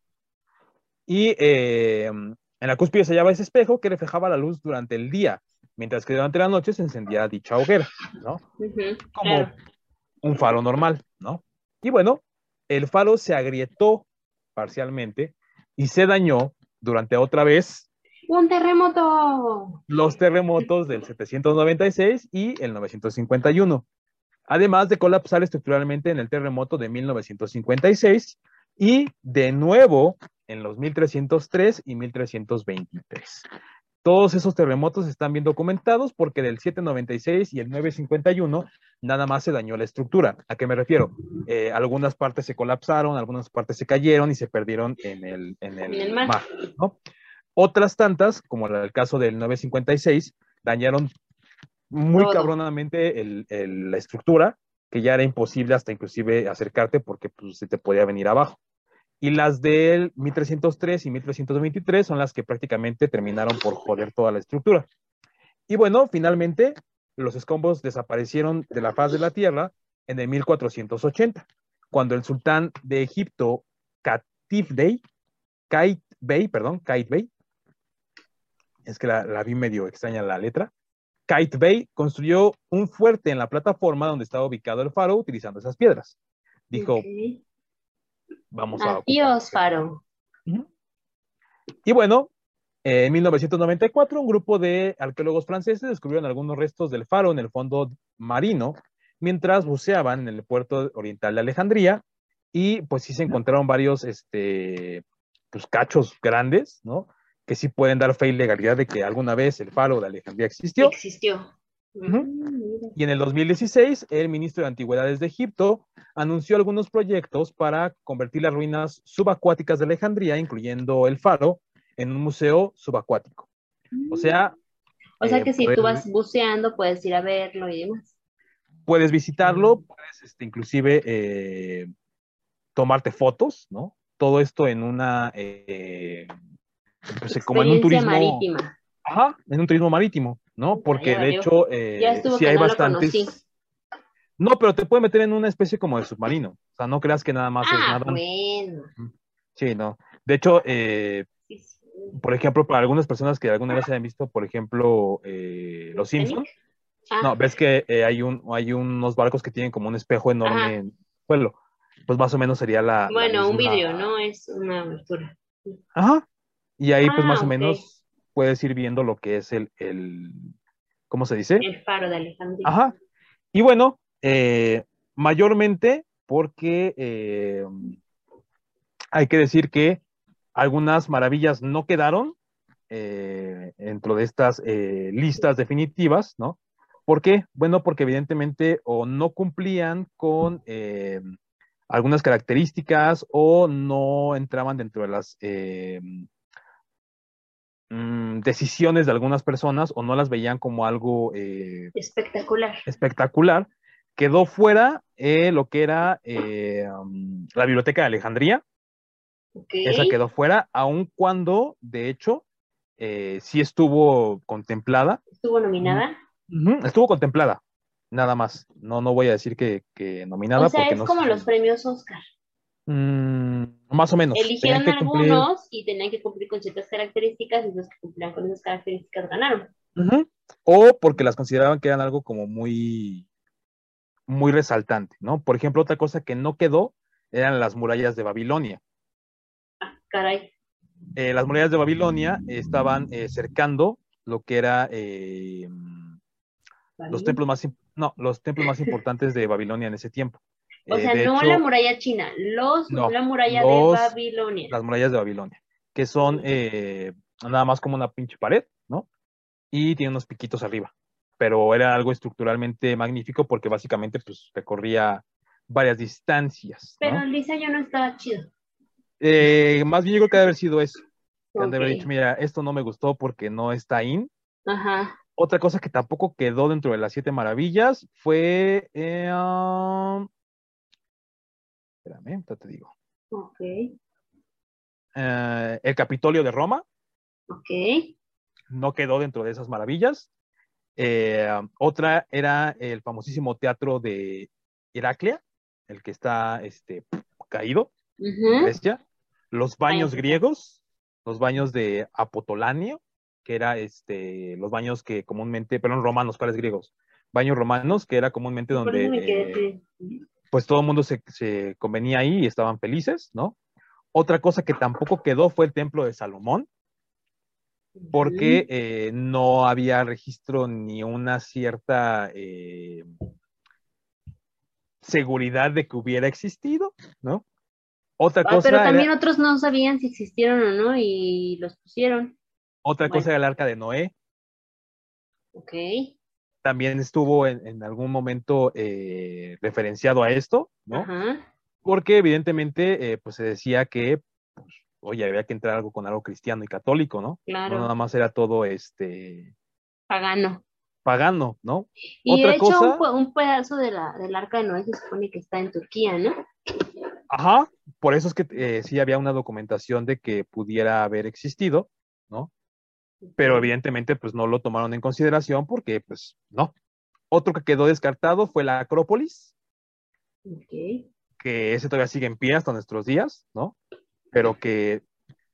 Y eh, en la cúspide se hallaba ese espejo que reflejaba la luz durante el día, mientras que durante la noche se encendía dicha hoguera, ¿no? Como claro. un faro normal, ¿no? Y bueno, el faro se agrietó parcialmente y se dañó durante otra vez ¡Un terremoto! los terremotos del 796 y el 951, además de colapsar estructuralmente en el terremoto de 1956 y de nuevo en los 1303 y 1323. Todos esos terremotos están bien documentados porque del 796 y el 951 nada más se dañó la estructura. ¿A qué me refiero? Eh, algunas partes se colapsaron, algunas partes se cayeron y se perdieron en el, en el, En el mar. mar, ¿no? Otras tantas, como el caso del 956, dañaron muy Todo. cabronamente el- el- la estructura, que ya era imposible hasta inclusive acercarte porque pues, se te podía venir abajo. Y las del 1303 y 1323 son las que prácticamente terminaron por joder toda la estructura. Y bueno, finalmente los escombros desaparecieron de la faz de la tierra en el 1480, cuando el sultán de Egipto, Katif Bey, Kait Bey, perdón, Kait Bey, es que la, vi medio extraña la letra, Kite Bey construyó un fuerte en la plataforma donde estaba ubicado el faro utilizando esas piedras. Dijo, vamos a... Adiós, faro. Y bueno, en 1994 un grupo de arqueólogos franceses descubrieron algunos restos del faro en el fondo marino mientras buceaban en el puerto oriental de Alejandría y pues sí se encontraron varios este, pues, cachos grandes, ¿no? Que sí pueden dar fe y legalidad de que alguna vez el faro de Alejandría existió. Existió. Mm, y en el 2016, el ministro de Antigüedades de Egipto anunció algunos proyectos para convertir las ruinas subacuáticas de Alejandría, incluyendo el faro, en un museo subacuático. O sea... O sea que eh, si tú vas buceando, puedes ir a verlo y demás. Puedes visitarlo, puedes este, inclusive eh, tomarte fotos, ¿no? Todo esto en una eh, pues, como en un turismo marítimo. Ajá, en un turismo marítimo, ¿no? Porque de hecho eh, sí hay bastantes. No, pero te puede meter en una especie como de submarino. O sea, no creas que nada más es ah, nada. Bueno. Sí, no. De hecho, eh, por ejemplo, para algunas personas que alguna vez hayan visto, por ejemplo, eh, Los Simpsons, ah. no, ves que hay, un, hay unos barcos que tienen como un espejo enorme en el suelo. Pues más o menos sería la. Bueno, un vidrio, ¿no? Es una abertura. Ajá, y ahí, pues, más o ah, menos puedes ir viendo lo que es el, ¿cómo se dice? El faro de Alejandría. Ajá. Y bueno, eh, mayormente porque eh, hay que decir que algunas maravillas no quedaron eh, dentro de estas listas definitivas, ¿no? ¿Por qué? Bueno, porque evidentemente o no cumplían con algunas características o no entraban dentro de las Mm, decisiones de algunas personas o no las veían como algo eh, espectacular. espectacular. Quedó fuera eh, lo que era eh, la Biblioteca de Alejandría. Esa quedó fuera, aun cuando, de hecho, sí estuvo contemplada. ¿Estuvo nominada? Estuvo contemplada, nada más. No, no voy a decir que, nominada. O sea, es como los premios Oscar. Mm, más o menos. Eligieron algunos y tenían que cumplir con ciertas características y los que cumplían con esas características ganaron. O porque las consideraban que eran algo como muy, muy resaltante, ¿no? Por ejemplo, otra cosa que no quedó eran las murallas de Babilonia. Ah, caray. Eh, las murallas de Babilonia estaban eh, cercando lo que era eh, los templos más no, los templos más importantes de Babilonia en ese tiempo. O eh, sea, no la muralla china, los, la muralla de Babilonia. Las murallas de Babilonia, que son eh, nada más como una pinche pared, ¿no? Y tiene unos piquitos arriba. Pero era algo estructuralmente magnífico porque básicamente pues recorría varias distancias. Pero el diseño no estaba chido. Eh, más bien yo creo que debe haber sido eso. Han de haber dicho, mira, esto no me gustó porque no está in. Ajá. Otra cosa que tampoco quedó dentro de las siete maravillas fue um, Espérame, te digo. Ok. Eh, el Capitolio de Roma. Ok. No quedó dentro de esas maravillas. Eh, otra era el famosísimo teatro de Heraclea, el que está este, caído Los baños griegos, los baños de Apotolanio, que era este, los baños que comúnmente, perdón, romanos, ¿cuáles griegos? Baños romanos, que era comúnmente donde pues todo el mundo se, convenía ahí y estaban felices, ¿no? Otra cosa que tampoco quedó fue el templo de Salomón, porque eh, no había registro ni una cierta eh, seguridad de que hubiera existido, ¿no? Otra ah, cosa. Pero también otros no sabían si existieron o no y los pusieron. Otra cosa era el arca de Noé. Ok también estuvo en, algún momento eh, referenciado a esto, ¿no? Porque evidentemente, eh, pues se decía que, pues, oye, había que entrar algo con algo cristiano y católico, ¿no? Claro. No nada más era todo este... Pagano. pagano, ¿no? Y de hecho, un, pedazo de la, del arca de Noé se supone que está en Turquía, ¿no? Ajá, por eso es que eh, sí había una documentación de que pudiera haber existido, ¿no? Pero evidentemente, pues no lo tomaron en consideración porque, pues, no. Otro que quedó descartado fue la Acrópolis. Que ese todavía sigue en pie hasta nuestros días, ¿no? Pero que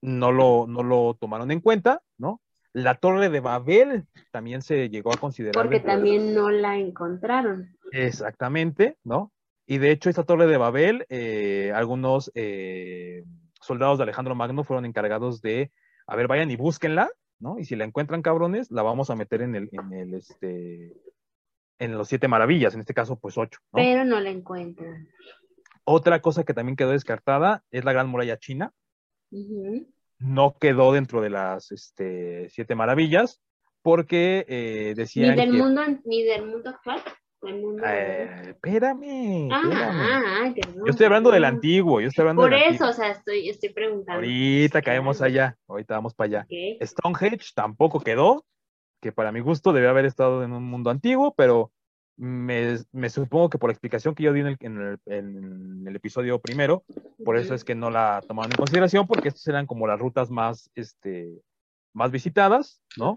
no lo, no lo tomaron en cuenta, ¿no? La Torre de Babel también se llegó a considerar. Porque también no la encontraron. Exactamente, ¿no? Y de hecho, esta Torre de Babel, eh, algunos eh, soldados de Alejandro Magno fueron encargados de, a ver, vayan y búsquenla, ¿no? Y si la encuentran cabrones, la vamos a meter en el, en el, este, en los siete maravillas, en este caso, pues ocho. Pero no la encuentran. Otra cosa que también quedó descartada es la Gran Muralla China no quedó dentro de las este, siete maravillas porque eh, decían ni del mundo ni del mundo actual eh, espérame, ah, ah, yo estoy hablando del antiguo, yo estoy hablando Por eso, o sea, estoy, estoy preguntando. Ahorita caemos allá, ahorita vamos para allá. Stonehenge tampoco quedó, que para mi gusto debe haber estado en un mundo antiguo, pero me, supongo que por la explicación que yo di en el, episodio primero, por eso es que no la tomaron en consideración, porque estas eran como las rutas más, este, más visitadas, ¿no?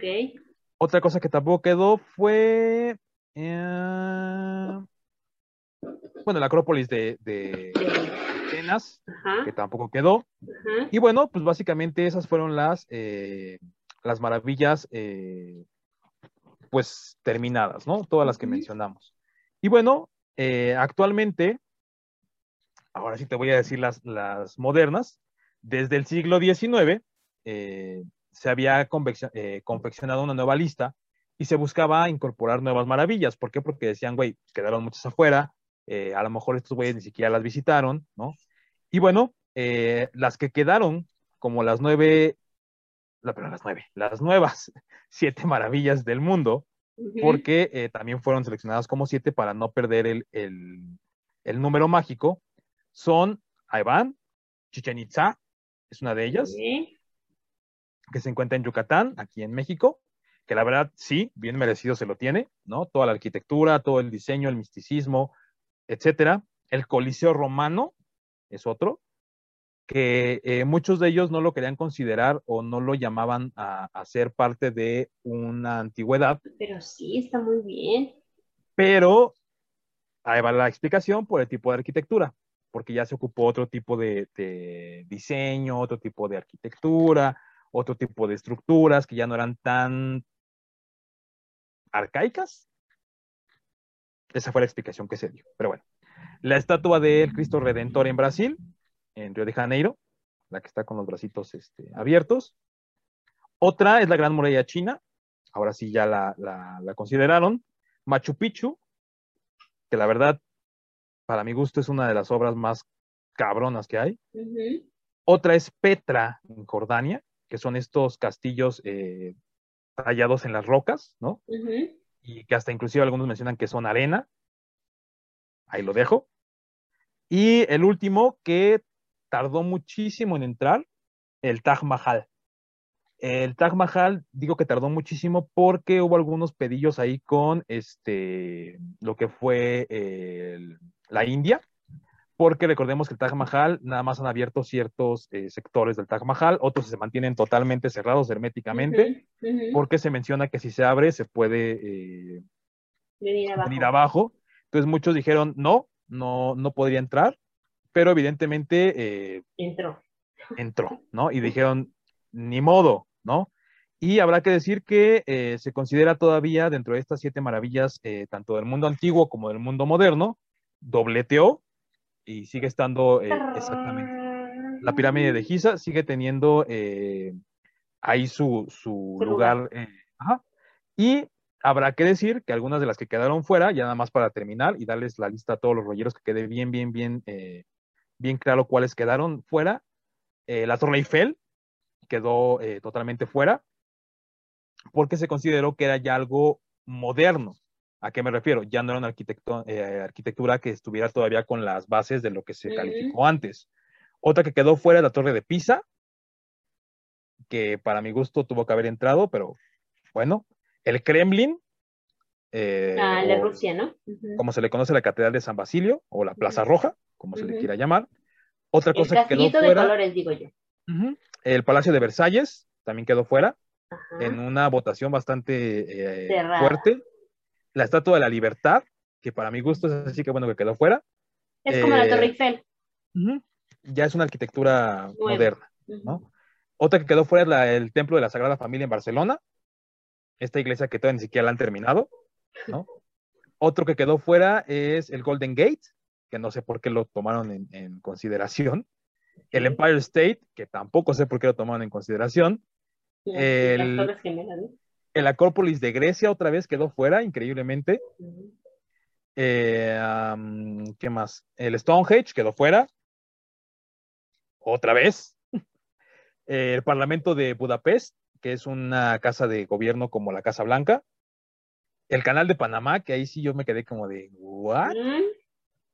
Otra cosa que tampoco quedó fue, eh, bueno, la Acrópolis de, de Atenas, que tampoco quedó. Y bueno, pues básicamente esas fueron las, eh, las maravillas eh, pues terminadas, ¿no? Todas las que mencionamos. Y bueno, eh, actualmente, ahora sí te voy a decir las, las modernas, desde el siglo XIX se había confeccionado una nueva lista y se buscaba incorporar nuevas maravillas. ¿Por qué? Porque decían, güey, quedaron muchas afuera, a lo mejor estos güeyes ni siquiera las visitaron, ¿no? Y bueno, las que quedaron como las nueve pero las nueve, las nuevas siete maravillas del mundo, porque eh, también fueron seleccionadas como siete para no perder el, el, número mágico, son, ahí van, Chichen Itza, es una de ellas, que se encuentra en Yucatán, aquí en México, que la verdad sí, bien merecido se lo tiene, ¿no? Toda la arquitectura, todo el diseño, el misticismo, etcétera. El Coliseo Romano es otro, que eh, muchos de ellos no lo querían considerar o no lo llamaban a, ser parte de una antigüedad. Pero sí, está muy bien. Pero ahí va la explicación por el tipo de arquitectura, porque ya se ocupó otro tipo de, de diseño, otro tipo de arquitectura, otro tipo de estructuras que ya no eran tan arcaicas. Esa fue la explicación que se dio. Pero bueno, la estatua del Cristo Redentor en Brasil en Río de Janeiro, la que está con los bracitos este, abiertos. Otra es la Gran Muralla China, ahora sí ya la, consideraron. Machu Picchu, que la verdad, para mi gusto, es una de las obras más cabronas que hay. Otra es Petra, en Jordania, que son estos castillos eh, tallados en las rocas, ¿no? Y que hasta inclusive algunos mencionan que son arena. Ahí lo dejo. Y el último, que tardó muchísimo en entrar el Taj Mahal. El Taj Mahal, digo que tardó muchísimo porque hubo algunos pedillos ahí con este, lo que fue la India, porque recordemos que el Taj Mahal nada más han abierto ciertos eh, sectores del Taj Mahal, otros se mantienen totalmente cerrados herméticamente, porque se menciona que si se abre se puede eh, venir, abajo. Entonces muchos dijeron, no, no, no podría entrar pero evidentemente eh, entró. Entró, ¿no? Y dijeron, ni modo, ¿no? Y habrá que decir que se considera todavía dentro de estas siete maravillas, tanto del mundo antiguo como del mundo moderno, dobleteó y sigue estando exactamente. La pirámide de Giza sigue teniendo ahí su, su lugar. Ajá. Y habrá que decir que algunas de las que quedaron fuera, ya nada más para terminar y darles la lista a todos los rolleros que quede bien, bien, bien bien claro cuáles quedaron fuera. Eh, la Torre Eiffel quedó eh, totalmente fuera porque se consideró que era ya algo moderno. ¿A qué me refiero? Ya no era una eh, arquitectura que estuviera todavía con las bases de lo que se calificó antes. Otra que quedó fuera es la Torre de Pisa, que para mi gusto tuvo que haber entrado, pero bueno. El Kremlin, eh, Ah, de o Rusia, ¿no? Como se le conoce la Catedral de San Basilio o la Plaza. Roja, como se le quiera llamar. Otra El cosa que quedó de fuera, colores, digo yo. el Palacio de Versalles también quedó fuera en una votación bastante eh, fuerte. La Estatua de la Libertad, que para mi gusto es así que bueno que quedó fuera. Es como la eh, Torre Eiffel. Ujú. Ya es una arquitectura Nueva. moderna. Otra que quedó fuera es la- el Templo de la Sagrada Familia en Barcelona. Esta iglesia que todavía ni siquiera la han terminado. ¿no? Otro que quedó fuera es el Golden Gate, que no sé por qué lo tomaron en, en consideración. El Empire State, que tampoco sé por qué lo tomaron en consideración. Las- el- Las Torres Gemelas, ¿no? El Acrópolis de Grecia otra vez quedó fuera, increíblemente. Eh, ¿Qué más? El Stonehenge quedó fuera. Otra vez. Eh, el Parlamento de Budapest, que es una casa de gobierno como la Casa Blanca. El Canal de Panamá, que ahí sí yo me quedé como de, ¿what? Mm,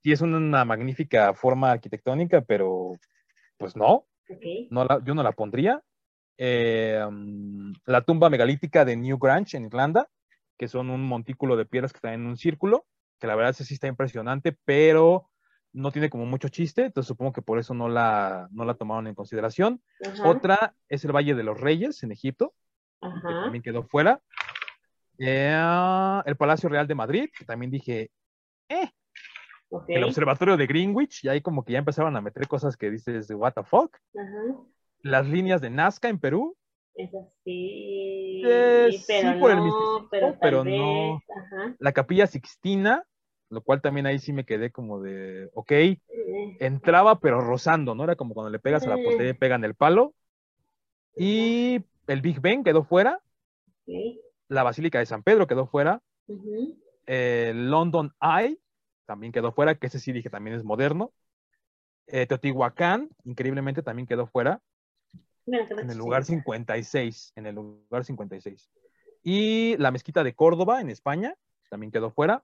Sí, es una magnífica forma arquitectónica, pero pues no, no la- yo no la pondría. Eh, mm, la tumba megalítica de New Grange en Irlanda, que son un montículo de piedras que están en un círculo, que la verdad sí está impresionante, pero no tiene como mucho chiste, entonces supongo que por eso no la, no la tomaron en consideración. Ajá. Otra es el Valle de los Reyes en Egipto, que Ajá. también quedó fuera. Eh, el Palacio Real de Madrid, que también dije, eh, el Observatorio de Greenwich, y ahí como que ya empezaron a meter cosas que dices, what the fuck. Ajá. Las líneas de Nazca en Perú, Esas sí. Eh, sí, por el misticismo, pero, no. Ajá. la Capilla Sixtina, lo cual también ahí sí me quedé como de, ok, entraba pero rozando, ¿no? Era como cuando le pegas a la portería y pegan el palo. Y el Big Ben quedó fuera, la Basílica de San Pedro quedó fuera, London Eye también quedó fuera, que ese sí dije también es moderno. Eh, Teotihuacán, increíblemente, también quedó fuera, en el lugar sí. 56, en el lugar 56. Y la mezquita de Córdoba, en España, también quedó fuera.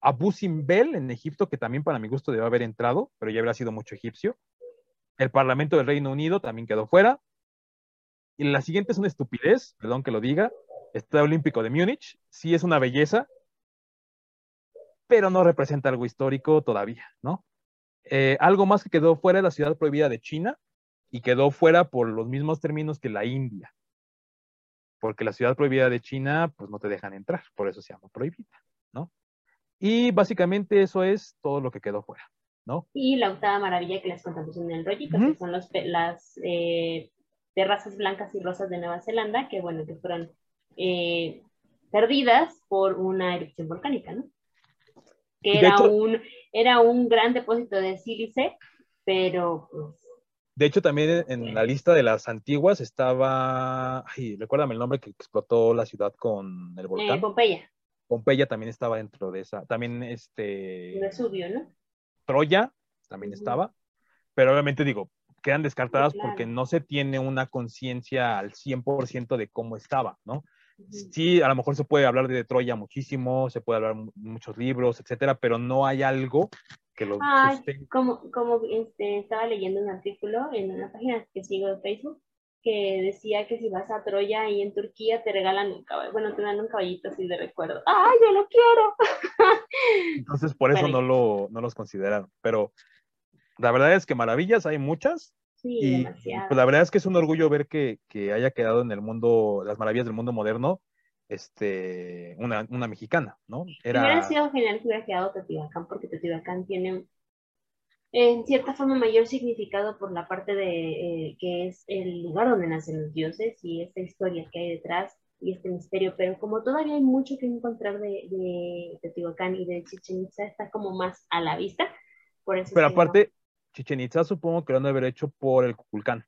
Abu Simbel, en Egipto, que también para mi gusto debe haber entrado, pero ya habría sido mucho egipcio. El Parlamento del Reino Unido también quedó fuera. Y la siguiente es una estupidez, perdón que lo diga. Estadio Olímpico de Múnich, sí es una belleza, pero no representa algo histórico todavía, ¿no? Eh, algo más que quedó fuera es la ciudad prohibida de China y quedó fuera por los mismos términos que la India. Porque la ciudad prohibida de China, pues no te dejan entrar, por eso se llama prohibida, ¿no? Y básicamente eso es todo lo que quedó fuera, ¿no? Y la octava maravilla que les contamos en el rollito, que son los, las eh, terrazas blancas y rosas de Nueva Zelanda, que bueno, que fueron eh, perdidas por una erupción volcánica, ¿no? Que era, hecho- un, era un gran depósito de sílice, pero pues, De hecho, también en la lista de las antiguas estaba, ay, recuérdame el nombre que explotó la ciudad con el eh, volcán. Pompeya, Pompeya también estaba dentro de esa. También este Vesubio, ¿no? Troya también estaba. Pero obviamente digo, quedan descartadas claro. porque no se tiene una conciencia al 100% de cómo estaba, ¿no? Sí, a lo mejor se puede hablar de Troya muchísimo, se puede hablar mu- muchos libros, etcétera, pero no hay algo que lo Ay, sustente. como, como este, estaba leyendo un artículo en una página que sigo de Facebook que decía que si vas a Troya y en Turquía te regalan un caballo, bueno, te dan un caballito así de recuerdo. ¡Ay, yo lo quiero! Entonces, por eso Bueno. no, lo, no los consideraron. Pero la verdad es que maravillas hay muchas. Sí, Y demasiado. pues, la verdad es que es un orgullo ver que, que haya quedado en el mundo, las maravillas del mundo moderno, este, una, una mexicana, ¿no? Hubiera Era, sido genial que hubiera quedado Teotihuacán, porque Teotihuacán tiene en cierta forma mayor significado por la parte de eh, que es el lugar donde nacen los dioses y esta historia que hay detrás y este misterio, pero como todavía hay mucho que encontrar de, de Teotihuacán y de Chichen Itza, está como más a la vista. Por eso pero aparte, Chichen Itza supongo que lo han de haber hecho por el Kukulcán.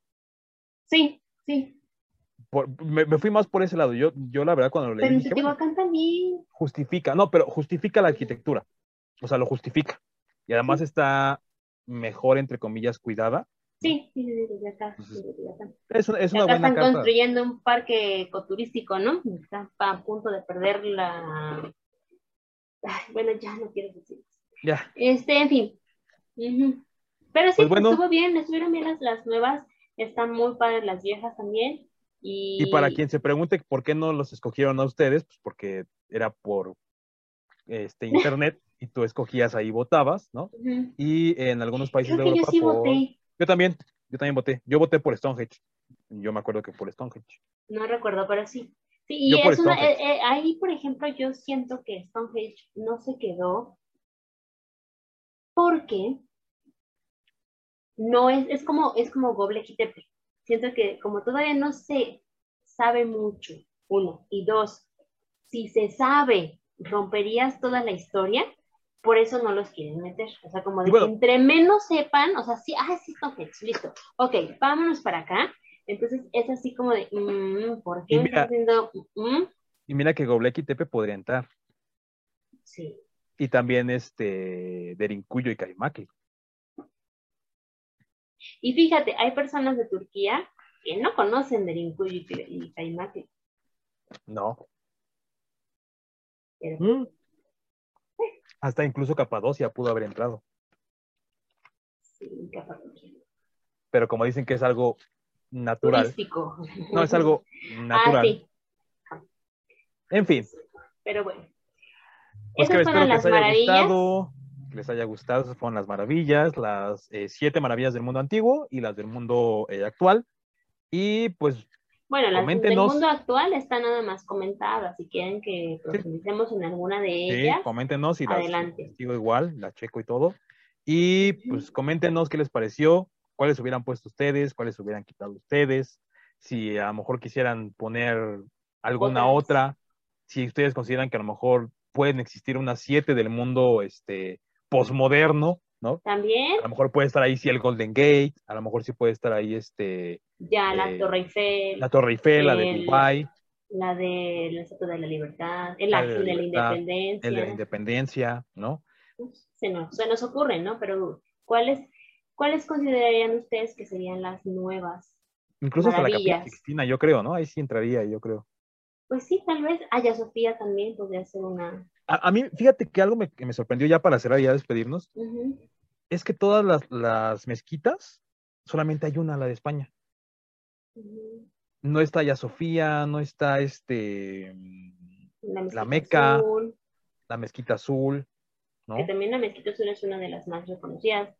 Sí, sí, Por- me, me fui más por ese lado. Yo, yo la verdad cuando lo leí pero dije, bueno, Teotihuacán también. justifica, no, pero justifica la arquitectura. O sea, lo justifica. Y además está mejor, entre comillas, cuidada. Sí, sí, sí, desde acá. Entonces, sí, desde acá. Es, una- es Y una acá buena están carta. construyendo un parque ecoturístico, ¿no? Está a punto de perder la... Ay, bueno, ya no quiero decir. Ya, Este, en fin. Ujú. Pero sí, Pues bueno. estuvo bien, estuvieron bien las, las nuevas, están muy padres las viejas también. Y, Y para quien se pregunte por qué no los escogieron a ustedes, pues porque era por este, internet y tú escogías ahí, votabas, ¿no? Ujú. Y en algunos países Creo de que yo Europa. sí por- voté. Yo también, yo también voté. Yo voté por Stonehenge. Yo me acuerdo que por Stonehenge. No recuerdo, pero sí. Sí, y Yo por es una, Stonehenge. eh, eh, ahí, por ejemplo, yo siento que Stonehenge no se quedó porque no es, es como, es como Göbekli Tepe. Siento que como todavía no se sabe mucho, uno, y dos, si se sabe, romperías toda la historia, por eso no los quieren meter. O sea, como de bueno. que entre menos sepan, o sea, sí, ah, sí, Stonehenge, listo. Ok, vámonos para acá. Entonces es así como de, mm, ¿por qué Y mira- haciendo? mm? Y mira que Göbekli Tepe podría entrar. Sí. Y también este Derinkuyo y Kaimaki. Y fíjate, hay personas de Turquía que no conocen de Rinkuy y, Kaimaki, No. pero Mm. Hasta incluso Capadocia pudo haber entrado. sí, Capadocia. Pero como dicen que es algo natural. Turístico. No, es algo natural. Ah, sí, En fin. pero bueno. Pues Esas fueron las maravillas. gustado. Que les haya gustado. Esas fueron las maravillas. Las eh, siete maravillas del mundo antiguo y las del mundo eh, actual. Y pues Bueno, las del Coméntenos. mundo actual están nada más comentadas. Si quieren que profundicemos en alguna de Sí, ellas, coméntenos y las igual, la checo y todo. Y pues coméntenos qué les pareció, cuáles hubieran puesto ustedes, cuáles hubieran quitado ustedes, si a lo mejor quisieran poner alguna otra, si ustedes consideran que a lo mejor pueden existir unas siete del mundo este posmoderno, ¿no? también A lo mejor puede estar ahí sí el Golden Gate, a lo mejor sí puede estar ahí este ya la eh, Torre Eiffel, la Torre Eiffel, la de el- Dubái, la de la Estatua de la Libertad, el La de de la Independencia. el de la Independencia, ¿no? se nos, se nos ocurren, ¿no? Pero ¿cuáles, ¿cuáles considerarían ustedes que serían las nuevas? Incluso hasta la Capilla. Sixtina, yo creo, ¿no? Ahí sí entraría, yo creo. Pues sí, tal vez Aya Sofía también podría ser una. A, a mí, fíjate que algo me, que me sorprendió ya para cerrar y ya despedirnos, es que todas las, las mezquitas, solamente hay una, la de España. No está ya Sofía, no está este La, Meca, Azul, la mezquita azul, ¿no? que también la Mezquita Azul es una de las más reconocidas.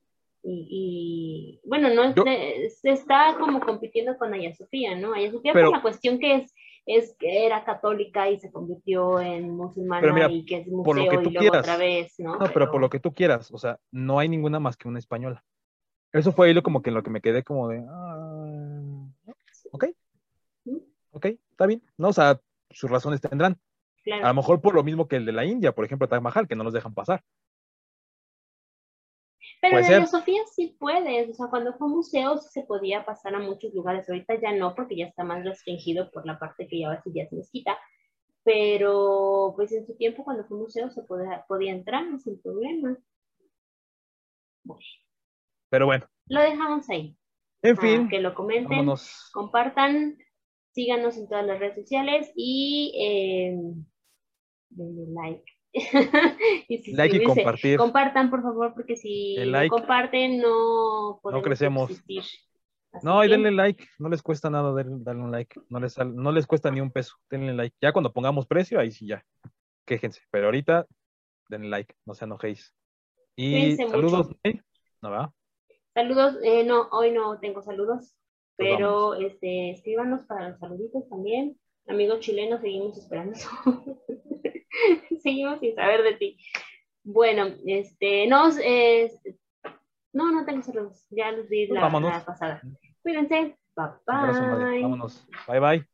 Y, y, bueno, no es Yo- de- se está como compitiendo con Aya Sofía, ¿no? Aya Sofía Pero- por la cuestión que es, es que era católica y se convirtió en musulmana Pero mira, y que es por lo museo que tú y luego quieras. otra vez, ¿no? No, pero por lo que tú quieras, o sea, no hay ninguna más que una española. Eso fue ahí lo como que en lo que me quedé como de, ah, ok, ok, está bien, ¿no? O sea, sus razones tendrán. Claro. A lo mejor por lo mismo que el de la India, por ejemplo, Taj Mahal, que no los dejan pasar. Pero de ser. Sofía sí puedes, o sea, cuando fue museo sí se podía pasar a muchos lugares, ahorita ya no, porque ya está más restringido por la parte que ya ahora sí ya es mezquita, pero pues en su tiempo cuando fue museo se podía, podía entrar sin problema. Pero bueno, Lo dejamos ahí, en fin, que lo comenten, vámonos. compartan, síganos en todas las redes sociales y eh, denle like. y si Like y compartir. Compartan, por favor, porque si no like. comparten, no podemos crecemos. No, y denle like, no les cuesta nada darle, un like, no les, no les cuesta ni un peso, denle like. Ya cuando pongamos precio, ahí sí ya, quéjense, pero ahorita denle like, no se enojéis. Y Cuídense saludos, ¿eh? ¿no va? Saludos, eh, no, hoy no tengo saludos, Pues pero este, escríbanos para los saluditos también. Amigos chilenos, seguimos esperando. seguimos sin saber de ti. Bueno, este, no, no, no tengo saludos, ya los di la, pasada. Cuídense, bye bye. Vámonos, bye bye.